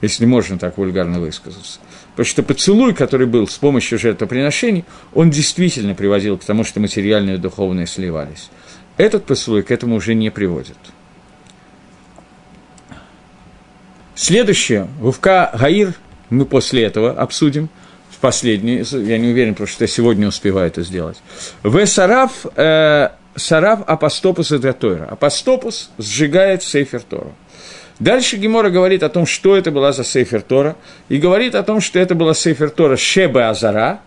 если можно так вульгарно высказаться. Потому что поцелуй, который был с помощью жертвоприношений, он действительно приводил к тому, что материальное и духовное сливались. Этот поцелуй к этому уже не приводит. Следующее, Вовка Гаир, мы после этого обсудим – последний, я не уверен, потому что я сегодня успеваю это сделать. В Сараф, э, Сараф Апостопус и Тойра. Апостопус сжигает Сейфер Тору. Дальше Гемора говорит о том, что это была за Сейфер Тора, и говорит о том, что это была Сейфер Тора Шебе Азара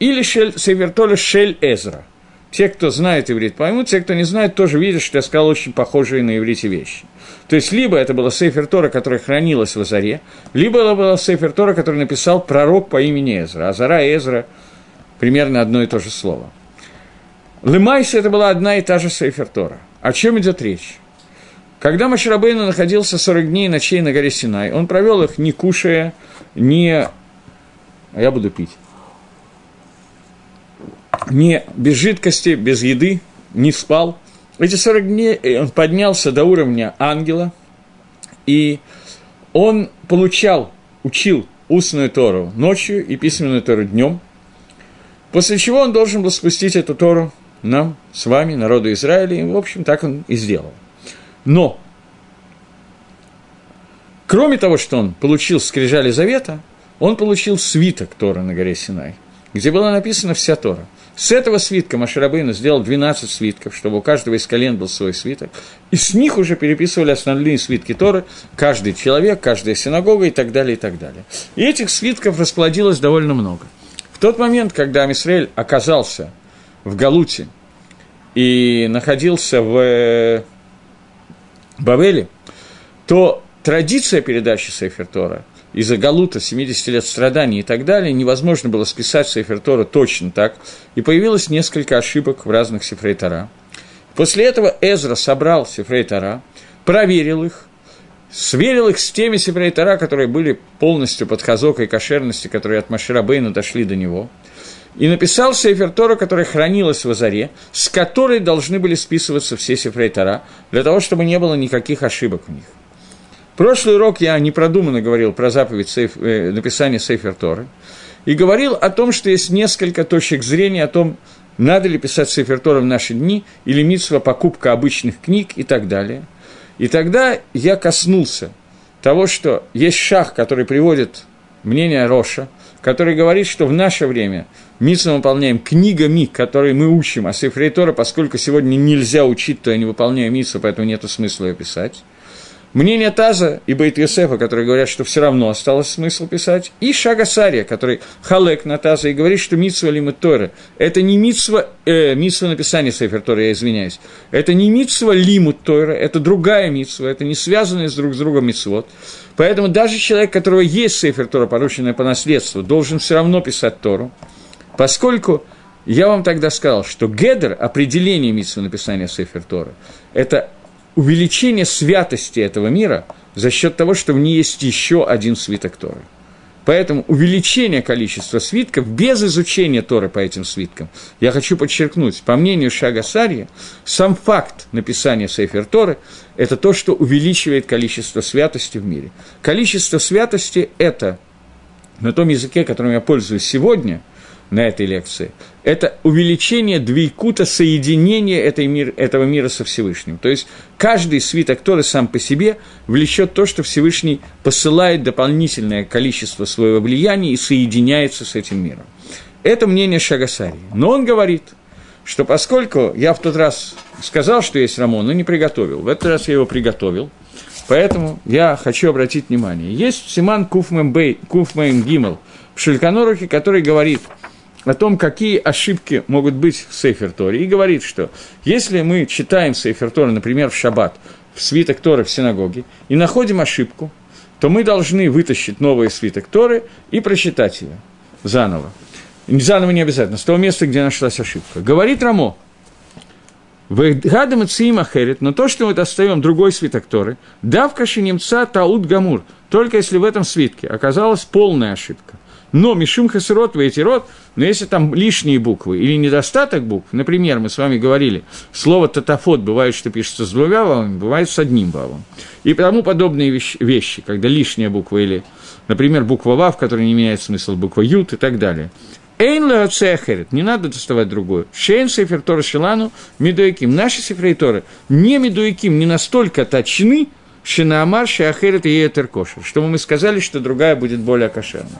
или Сейфер Тора Шель Эзра. Те, кто знает иврит, поймут, те, кто не знает, тоже видят, что я сказал очень похожие на иврите вещи. То есть, либо это была Сейфер Тора, которая хранилась в Азаре, либо это была Сейфер Тора, который написал пророк по имени Эзра. Азара и Эзра – примерно одно и то же слово. Лымайс – это была одна и та же Сейфер Тора. О чем идет речь? Когда Маширабейну находился 40 дней ночей на горе Синай, он провел их не кушая, не... А я буду пить не без жидкости, без еды, не спал. Эти 40 дней э, он поднялся до уровня ангела, и он получал, учил устную Тору ночью и письменную Тору днем, после чего он должен был спустить эту Тору нам, с вами, народу Израиля, и, в общем, так он и сделал. Но, кроме того, что он получил скрижали завета, он получил свиток Тора на горе Синай, где была написана вся Тора – с этого свитка Маширабейна сделал 12 свитков, чтобы у каждого из колен был свой свиток. И с них уже переписывали основные свитки Торы, каждый человек, каждая синагога и так далее, и так далее. И этих свитков расплодилось довольно много. В тот момент, когда Амисраэль оказался в Галуте и находился в э, Бавеле, то традиция передачи Сейфер Тора из-за Галута, 70 лет страданий и так далее, невозможно было списать Сейфер Тора точно так, и появилось несколько ошибок в разных Сифрей Тора. После этого Эзра собрал Сифрей Тора, проверил их, сверил их с теми Сифрей Тора, которые были полностью под хазокой кошерности, которые от Машира Бейна дошли до него, и написал Сейфер Тора, которая хранилась в Азаре, с которой должны были списываться все Сифрей Тора, для того, чтобы не было никаких ошибок в них. Прошлый урок я непродуманно говорил про заповедь сейф, э, написания Сейфер Торы и говорил о том, что есть несколько точек зрения о том, надо ли писать Сейфер Тора в наши дни, или митсва покупка обычных книг и так далее. И тогда я коснулся того, что есть шах, который приводит мнение Роша, который говорит, что в наше время митсву выполняем книгами, которые мы учим, а Сейфрей Тора, поскольку сегодня нельзя учить, то я не выполняю митсву, поэтому нет смысла ее писать. Мнение Таза и Бейт которые говорят, что все равно осталось смысл писать, и Шага Сария, который халек на Таза и говорит, что митсва лимит Тора – это не митсва, э, митсва написания Сейфер Тора, я извиняюсь, это не митсва лимут Тора, это другая митсва, это не связанные с друг с другом митсвот. Поэтому даже человек, у которого есть Сейфер Тора, порученная по наследству, должен все равно писать Тору, поскольку я вам тогда сказал, что гедер, определение митсвы написания Сейфер Тора, это увеличение святости этого мира за счет того, что в ней есть еще один свиток Торы. Поэтому увеличение количества свитков без изучения Торы по этим свиткам, я хочу подчеркнуть, по мнению Шага Сарья, сам факт написания Сейфер Торы – это то, что увеличивает количество святости в мире. Количество святости – это на том языке, которым я пользуюсь сегодня, на этой лекции, это увеличение двейкута, соединение этой мир, этого мира со Всевышним. То есть каждый свиток Торы сам по себе влечет то, что Всевышний посылает дополнительное количество своего влияния и соединяется с этим миром. Это мнение Шагасари. Но он говорит, что поскольку я в тот раз сказал, что есть Рамон, но не приготовил, в этот раз я его приготовил, поэтому я хочу обратить внимание. Есть Симан Куфмэм Гимел в Шельканорухе, который говорит – о том, какие ошибки могут быть в Сейфер Торе, и говорит, что если мы читаем Сейфер Торе, например, в Шаббат, в свиток Торы в синагоге, и находим ошибку, то мы должны вытащить новый свиток Торы и прочитать ее заново. Заново не обязательно, с того места, где нашлась ошибка. Говорит Рамо, Гадам и Ахерет, но то, что мы достаем другой свиток Торы, давка немца таут гамур, только если в этом свитке оказалась полная ошибка. Но Мишум Хасерот, рот, но если там лишние буквы или недостаток букв, например, мы с вами говорили, слово татафот бывает, что пишется с двумя вавами, бывает с одним вавом. И тому подобные вещи, когда лишняя буква или, например, буква вав, которая не меняет смысл, буква ют и так далее. Эйн леоцехерет, не надо доставать другую. Шейн сефер Тора Шилану медуяким. Наши сефрей Торы не медуяким, не настолько точны, Шинаамар, Шиахерет и Етер Кошер, чтобы мы сказали, что другая будет более кошерной.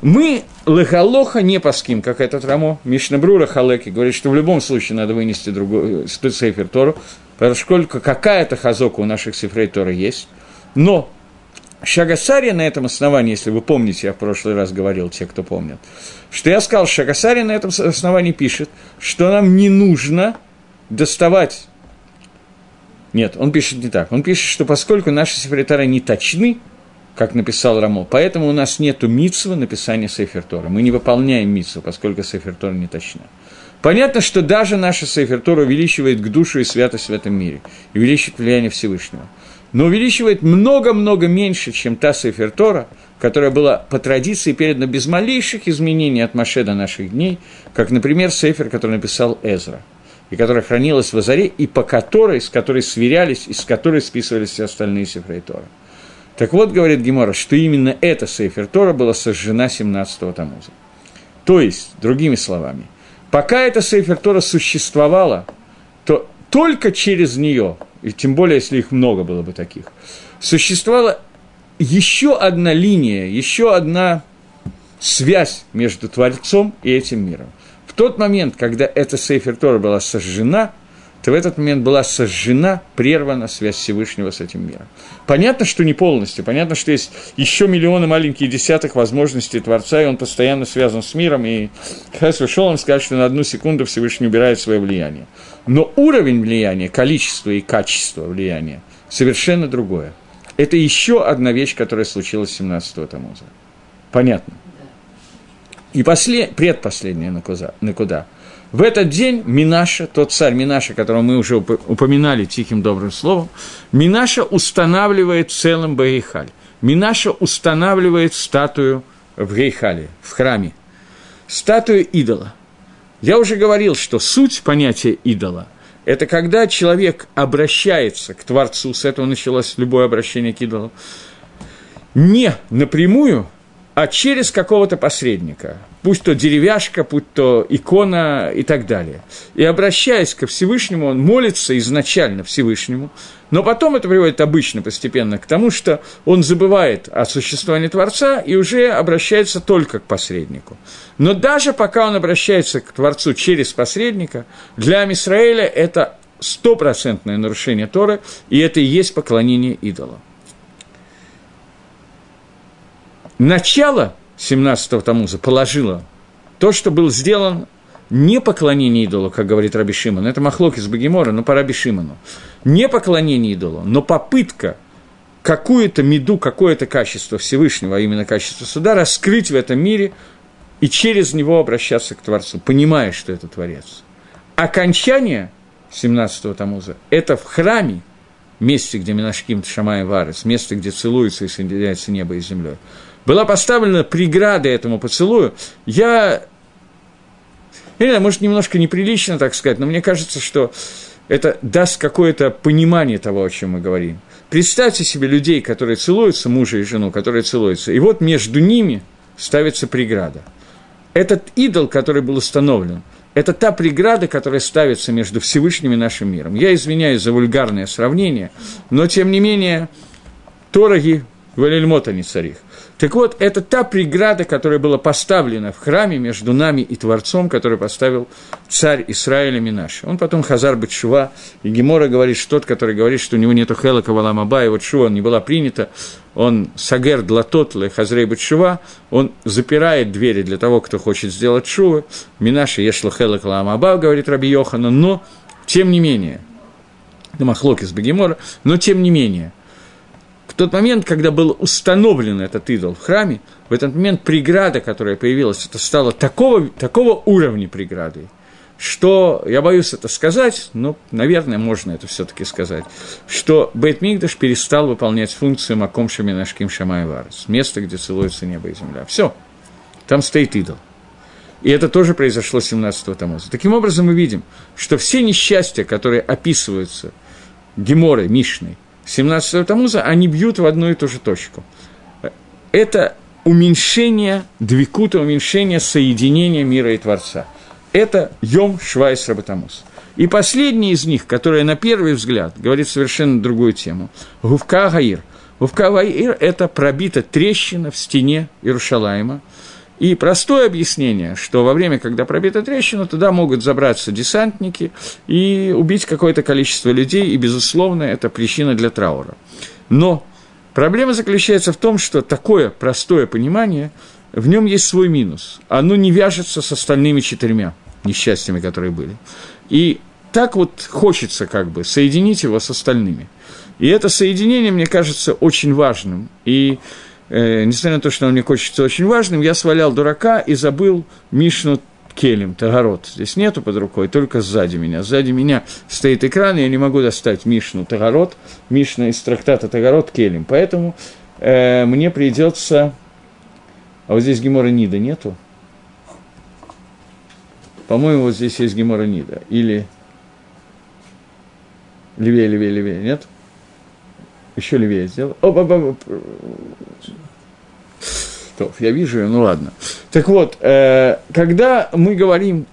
Мы лехалоха не паским, как этот Рамо, Мишнабрура Халеки говорит, что в любом случае надо вынести другой спецсейфер Тору, поскольку какая-то хазока у наших сифрей Тора есть. Но Шагасария на этом основании, если вы помните, я в прошлый раз говорил, те, кто помнят, что я сказал, Шагасария на этом основании пишет, что нам не нужно доставать нет, он пишет не так. Он пишет, что поскольку наши секретари не точны, как написал Рамо. Поэтому у нас нет митсва написания Сейфер Тора. Мы не выполняем митсву, поскольку Сейфер Тора не точна. Понятно, что даже наша Сейфер Тора увеличивает к душу и святость в этом мире, и увеличивает влияние Всевышнего. Но увеличивает много-много меньше, чем та Сейфер Тора, которая была по традиции передана без малейших изменений от Маше до наших дней, как, например, Сейфер, который написал Эзра, и которая хранилась в Азаре, и по которой, с которой сверялись, и с которой списывались все остальные Сейфрей Тора. Так вот, говорит Гемора, что именно эта Сейфер Тора была сожжена 17-го Тамуза. То есть, другими словами, пока эта Сейфер Тора существовала, то только через нее, и тем более, если их много было бы таких, существовала еще одна линия, еще одна связь между Творцом и этим миром. В тот момент, когда эта Сейфер Тора была сожжена – то в этот момент была сожжена, прервана связь Всевышнего с этим миром. Понятно, что не полностью, понятно, что есть еще миллионы маленьких десятых возможностей Творца, и он постоянно связан с миром, и Хас вышел он сказать, что на одну секунду Всевышний убирает свое влияние. Но уровень влияния, количество и качество влияния совершенно другое. Это еще одна вещь, которая случилась 17-го Тамуза. Понятно? И послед... предпоследняя на куда? В этот день Минаша, тот царь Минаша, которого мы уже упоминали тихим добрым словом, Минаша устанавливает целым Баихаль. Минаша устанавливает статую в Гейхале, в храме. Статую идола. Я уже говорил, что суть понятия идола – это когда человек обращается к Творцу, с этого началось любое обращение к идолу, не напрямую, а через какого-то посредника, пусть то деревяшка, пусть то икона и так далее. И обращаясь ко Всевышнему, он молится изначально Всевышнему, но потом это приводит обычно постепенно к тому, что он забывает о существовании Творца и уже обращается только к посреднику. Но даже пока он обращается к Творцу через посредника, для Амисраэля это стопроцентное нарушение Торы, и это и есть поклонение идолам. Начало 17-го Тамуза положило то, что был сделан не поклонение идолу, как говорит Раби Шимон, это махлок из Багимора, но по Раби Шимону, не поклонение идолу, но попытка какую-то меду, какое-то качество Всевышнего, а именно качество суда, раскрыть в этом мире и через него обращаться к Творцу, понимая, что это Творец. Окончание 17-го Тамуза – это в храме, месте, где Минашким Шамай Варес, месте, где целуются и соединяются небо и землей, была поставлена преграда этому поцелую. Я я может, немножко неприлично так сказать, но мне кажется, что это даст какое-то понимание того, о чем мы говорим. Представьте себе людей, которые целуются, мужа и жену, которые целуются, и вот между ними ставится преграда. Этот идол, который был установлен, это та преграда, которая ставится между Всевышним и нашим миром. Я извиняюсь за вульгарное сравнение, но тем не менее, Тороги Валельмота не царих. Так вот, это та преграда, которая была поставлена в храме между нами и Творцом, который поставил царь Израиля Минаш. Он потом Хазар Батшува, и Гемора говорит, что тот, который говорит, что у него нету Хелака Валамаба, и вот Шува не была принята, он Сагер Длатот Хазрей Батшува, он запирает двери для того, кто хочет сделать Шува. Минаша Ешла Хелака Валамаба, говорит Раби Йохана, но, тем не менее, Махлок из Бегемора, но тем не менее – в тот момент, когда был установлен этот идол в храме, в этот момент преграда, которая появилась, это стало такого, такого уровня преградой, что, я боюсь это сказать, но, наверное, можно это все таки сказать, что Бейт Мигдаш перестал выполнять функцию Маком Шаминашким Шамай Варес, место, где целуются небо и земля. Все, там стоит идол. И это тоже произошло 17-го Тамуза. Таким образом, мы видим, что все несчастья, которые описываются Геморой, Мишной, 17 Тамуза, они бьют в одну и ту же точку. Это уменьшение двикута, уменьшение соединения мира и Творца. Это Йом Швайс Рабатамус. И последний из них, который на первый взгляд говорит совершенно другую тему, Гувка Гаир. Гувка Гаир – это пробита трещина в стене Иерушалайма – и простое объяснение, что во время, когда пробита трещина, туда могут забраться десантники и убить какое-то количество людей, и, безусловно, это причина для траура. Но проблема заключается в том, что такое простое понимание, в нем есть свой минус. Оно не вяжется с остальными четырьмя несчастьями, которые были. И так вот хочется как бы соединить его с остальными. И это соединение, мне кажется, очень важным. И э, несмотря на то, что он мне хочется очень важным, я свалял дурака и забыл Мишну Келем, Тагород. Здесь нету под рукой, только сзади меня. Сзади меня стоит экран, и я не могу достать Мишну Тагород, Мишна из трактата Тагород Келем. Поэтому э, мне придется... А вот здесь Гемора Нида нету? По-моему, вот здесь есть Гемора Нида. Или левее, левее, левее, нет? Еще левее сделал. Оп, оп, оп. Я вижу ее, ну ладно. Так вот, э, когда мы говорим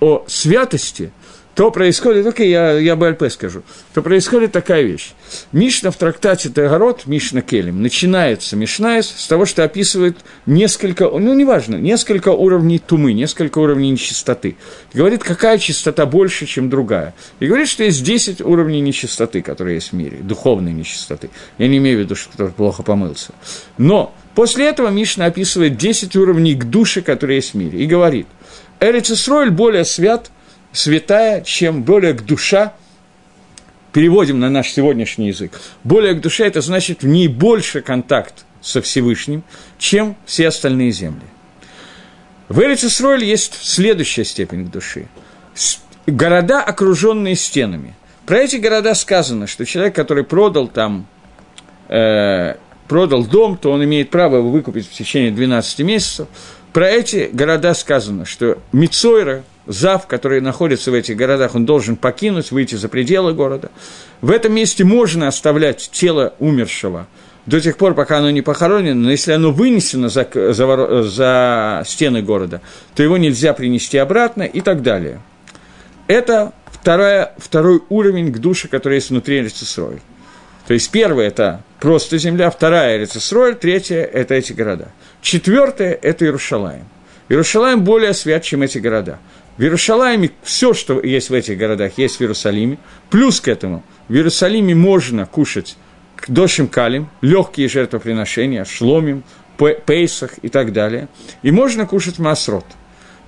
о святости, то происходит, окей, я, я БЛП скажу, то происходит такая вещь. Мишна в трактате Тагород, Мишна Келем, начинается Мишнаес с того, что описывает несколько, ну, неважно, несколько уровней тумы, несколько уровней нечистоты. Говорит, какая чистота больше, чем другая. И говорит, что есть 10 уровней нечистоты, которые есть в мире, духовной нечистоты. Я не имею в виду, что кто-то плохо помылся. Но после этого Мишна описывает 10 уровней к душе, которые есть в мире, и говорит, Эрицесройль более свят – святая, чем более к душа, переводим на наш сегодняшний язык, более к душе – это значит в ней больше контакт со Всевышним, чем все остальные земли. В Эрицесройль есть следующая степень души. Города, окруженные стенами. Про эти города сказано, что человек, который продал там, э, продал дом, то он имеет право его выкупить в течение 12 месяцев. Про эти города сказано, что Мицойра, зав, который находится в этих городах, он должен покинуть, выйти за пределы города. В этом месте можно оставлять тело умершего до тех пор, пока оно не похоронено, но если оно вынесено за, за, за стены города, то его нельзя принести обратно и так далее. Это вторая, второй уровень к душе, который есть внутри Эрицесрой. То есть первое – это просто земля, вторая – Эрицесрой, третья – это эти города. Четвертое – это Иерушалаем. Иерушалаем более свят, чем эти города. В Иерусалиме все, что есть в этих городах, есть в Иерусалиме. Плюс к этому в Иерусалиме можно кушать дошим калим, легкие жертвоприношения, шломим, пейсах и так далее. И можно кушать масрот.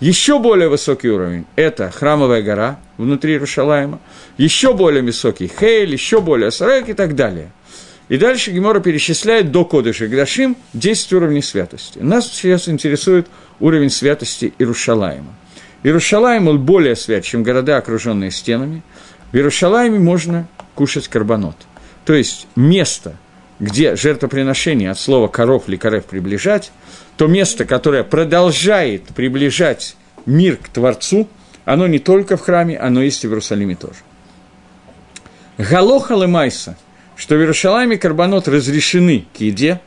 Еще более высокий уровень – это храмовая гора внутри Иерушалайма, еще более высокий – Хейль, еще более Сарек и так далее. И дальше Гемора перечисляет до Кодыша Гдашим 10 уровней святости. Нас сейчас интересует уровень святости Иерушалайма. Иерушалайм, он более свят, чем города, окруженные стенами. В Иерушалайме можно кушать карбонот. То есть место, где жертвоприношение от слова «коров» или «корев» приближать, то место, которое продолжает приближать мир к Творцу, оно не только в храме, оно есть и в Иерусалиме тоже. Галоха Майса, что в Иерусалиме карбонот разрешены к еде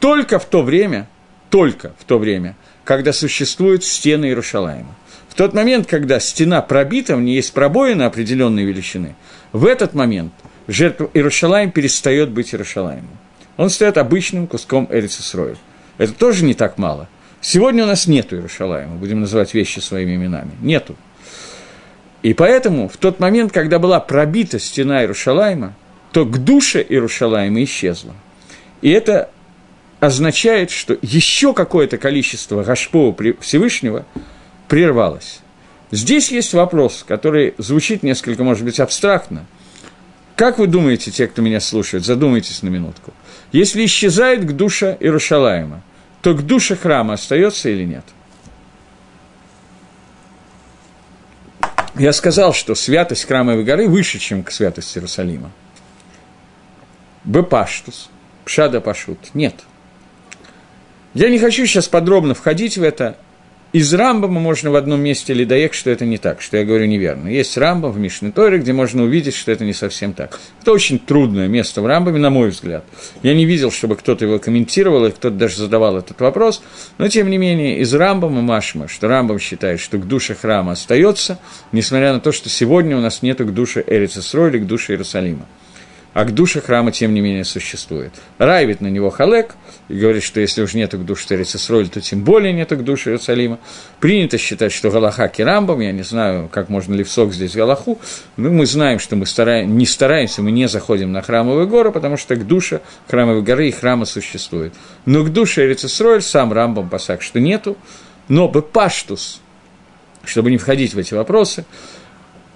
только в то время, только в то время, когда существуют стены Иерушалайма. В тот момент, когда стена пробита, в ней есть пробоины определенной величины, в этот момент жертва Иерушалайм перестает быть Иерушалаймом. Он стает обычным куском Эрицисроя. Это тоже не так мало. Сегодня у нас нету Иерушалайма, будем называть вещи своими именами. Нету. И поэтому в тот момент, когда была пробита стена Иерушалайма, то к душе Иерушалайма исчезла. И это означает, что еще какое-то количество Гашпова Всевышнего прервалось. Здесь есть вопрос, который звучит несколько, может быть, абстрактно. Как вы думаете, те, кто меня слушает, задумайтесь на минутку. Если исчезает к душе Иерушалаема, то к душе храма остается или нет? Я сказал, что святость храмовой горы выше, чем к святости Иерусалима. Бепаштус, Пшада Пашут. Нет. Я не хочу сейчас подробно входить в это, из Рамбама можно в одном месте ледоек, что это не так, что я говорю неверно. Есть Рамбам в Мишне Торе, где можно увидеть, что это не совсем так. Это очень трудное место в Рамбаме, на мой взгляд. Я не видел, чтобы кто-то его комментировал, и кто-то даже задавал этот вопрос, но тем не менее из Рамбама Машма, что Рамбам считает, что к душе храма остается, несмотря на то, что сегодня у нас нет к душе Эрица или к душе Иерусалима а к душе храма, тем не менее, существует. Райвит на него халек и говорит, что если уж нету к душе Терецесроль, то тем более нету к душе Иерусалима. Принято считать, что Галаха Керамбам, я не знаю, как можно ли в сок здесь Галаху, но мы знаем, что мы стараем, не стараемся, мы не заходим на храмовые горы, потому что к душе храмовой горы и храма существует. Но к душе Эрицесроль сам Рамбам посак, что нету, но бы паштус, чтобы не входить в эти вопросы,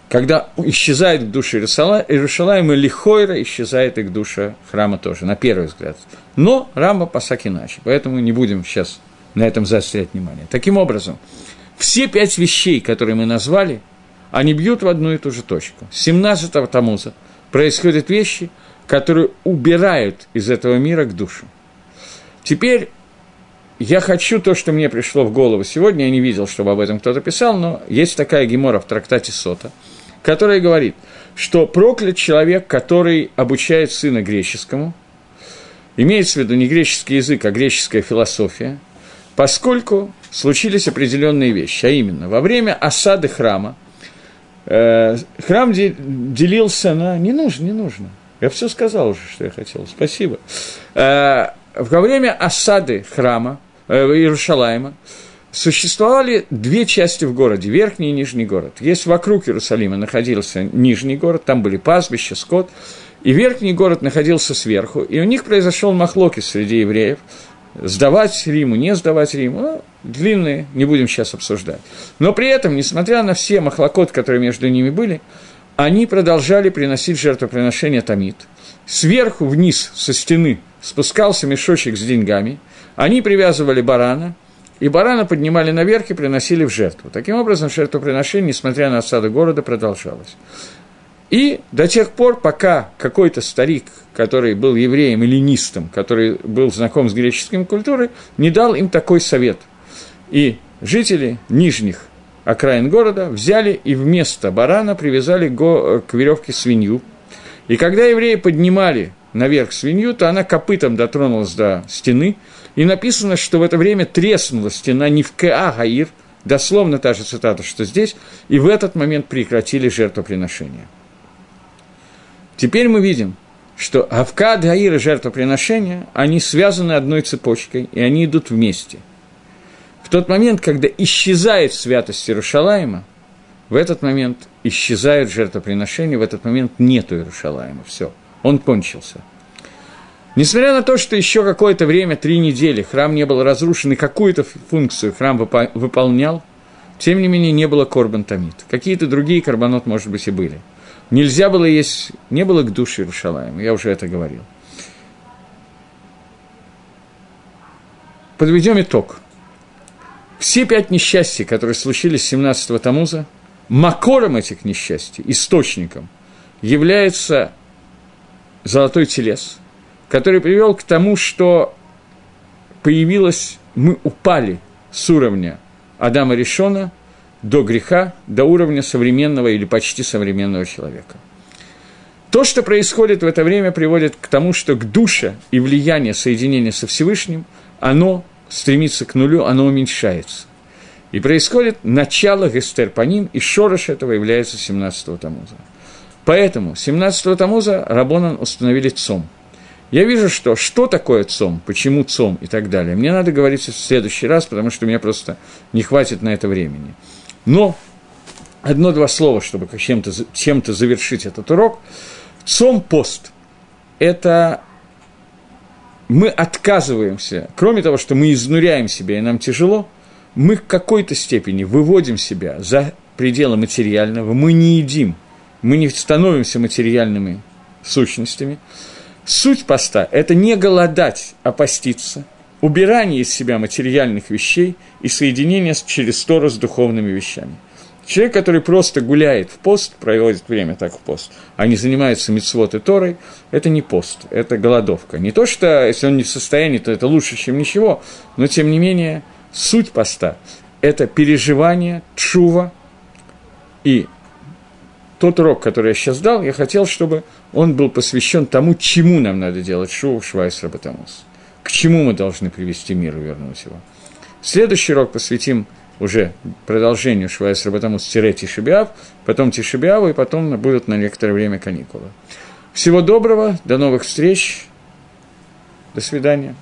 когда исчезает к душе Иерусалима, лихойра исчезает и к душе храма тоже, на первый взгляд. Но Рамба посак иначе, поэтому не будем сейчас на этом заострять внимание. Таким образом, все пять вещей, которые мы назвали, они бьют в одну и ту же точку. С 17-го Тамуза происходят вещи, которые убирают из этого мира к душу. Теперь я хочу то, что мне пришло в голову сегодня, я не видел, чтобы об этом кто-то писал, но есть такая гемора в трактате Сота – которая говорит, что проклят человек, который обучает сына греческому, имеется в виду не греческий язык, а греческая философия, поскольку случились определенные вещи, а именно, во время осады храма, э, храм де, делился на... Не нужно, не нужно. Я все сказал уже, что я хотел. Спасибо. Э, во время осады храма, э, Иерушалайма, существовали две части в городе, верхний и нижний город. Есть вокруг Иерусалима находился нижний город, там были пастбища, скот, и верхний город находился сверху, и у них произошел махлоки среди евреев, сдавать Риму, не сдавать Риму, ну, длинные, не будем сейчас обсуждать. Но при этом, несмотря на все махлокот, которые между ними были, они продолжали приносить жертвоприношения Тамид. Сверху вниз, со стены, спускался мешочек с деньгами, они привязывали барана – и барана поднимали наверх и приносили в жертву. Таким образом, жертвоприношение, несмотря на осаду города, продолжалось. И до тех пор, пока какой-то старик, который был евреем или нистом, который был знаком с греческой культурой, не дал им такой совет. И жители нижних окраин города взяли и вместо барана привязали к веревке свинью. И когда евреи поднимали наверх свинью, то она копытом дотронулась до стены – и написано, что в это время треснула стена не в Каа Гаир, дословно та же цитата, что здесь, и в этот момент прекратили жертвоприношение. Теперь мы видим, что Авкад, Гаир и жертвоприношения, они связаны одной цепочкой, и они идут вместе. В тот момент, когда исчезает святость Иерушалаема, в этот момент исчезают жертвоприношения, в этот момент нету Иерушалаема, все, он кончился. Несмотря на то, что еще какое-то время, три недели, храм не был разрушен и какую-то функцию храм выполнял, тем не менее не было корбан тамид. Какие-то другие карбонот, может быть, и были. Нельзя было есть, не было к душе Иерушалаема, я уже это говорил. Подведем итог. Все пять несчастий, которые случились 17-го Тамуза, макором этих несчастий, источником, является золотой телес, который привел к тому, что появилось, мы упали с уровня Адама Решона до греха, до уровня современного или почти современного человека. То, что происходит в это время, приводит к тому, что к душе и влияние соединения со Всевышним, оно стремится к нулю, оно уменьшается. И происходит начало Гестер по ним, и шорош этого является 17-го Тамуза. Поэтому 17-го Тамуза Рабонан установили ЦОМ. Я вижу, что что такое ЦОМ, почему ЦОМ и так далее. Мне надо говорить в следующий раз, потому что мне просто не хватит на это времени. Но одно-два слова, чтобы чем-то чем завершить этот урок. ЦОМ – пост. Это мы отказываемся, кроме того, что мы изнуряем себя и нам тяжело, мы в какой-то степени выводим себя за пределы материального, мы не едим, мы не становимся материальными сущностями. Суть поста – это не голодать, а поститься, убирание из себя материальных вещей и соединение через Тору с духовными вещами. Человек, который просто гуляет в пост, проводит время так в пост, а не занимается мицвод и Торой, это не пост, это голодовка. Не то, что если он не в состоянии, то это лучше, чем ничего, но тем не менее суть поста – это переживание, чува и тот урок, который я сейчас дал, я хотел, чтобы он был посвящен тому, чему нам надо делать шоу Швайс Рабатамус. К чему мы должны привести мир и вернуть его. Следующий урок посвятим уже продолжению Швайс Рабатамус тире Тишибиав, потом Тишибиаву, и потом будут на некоторое время каникулы. Всего доброго, до новых встреч, до свидания.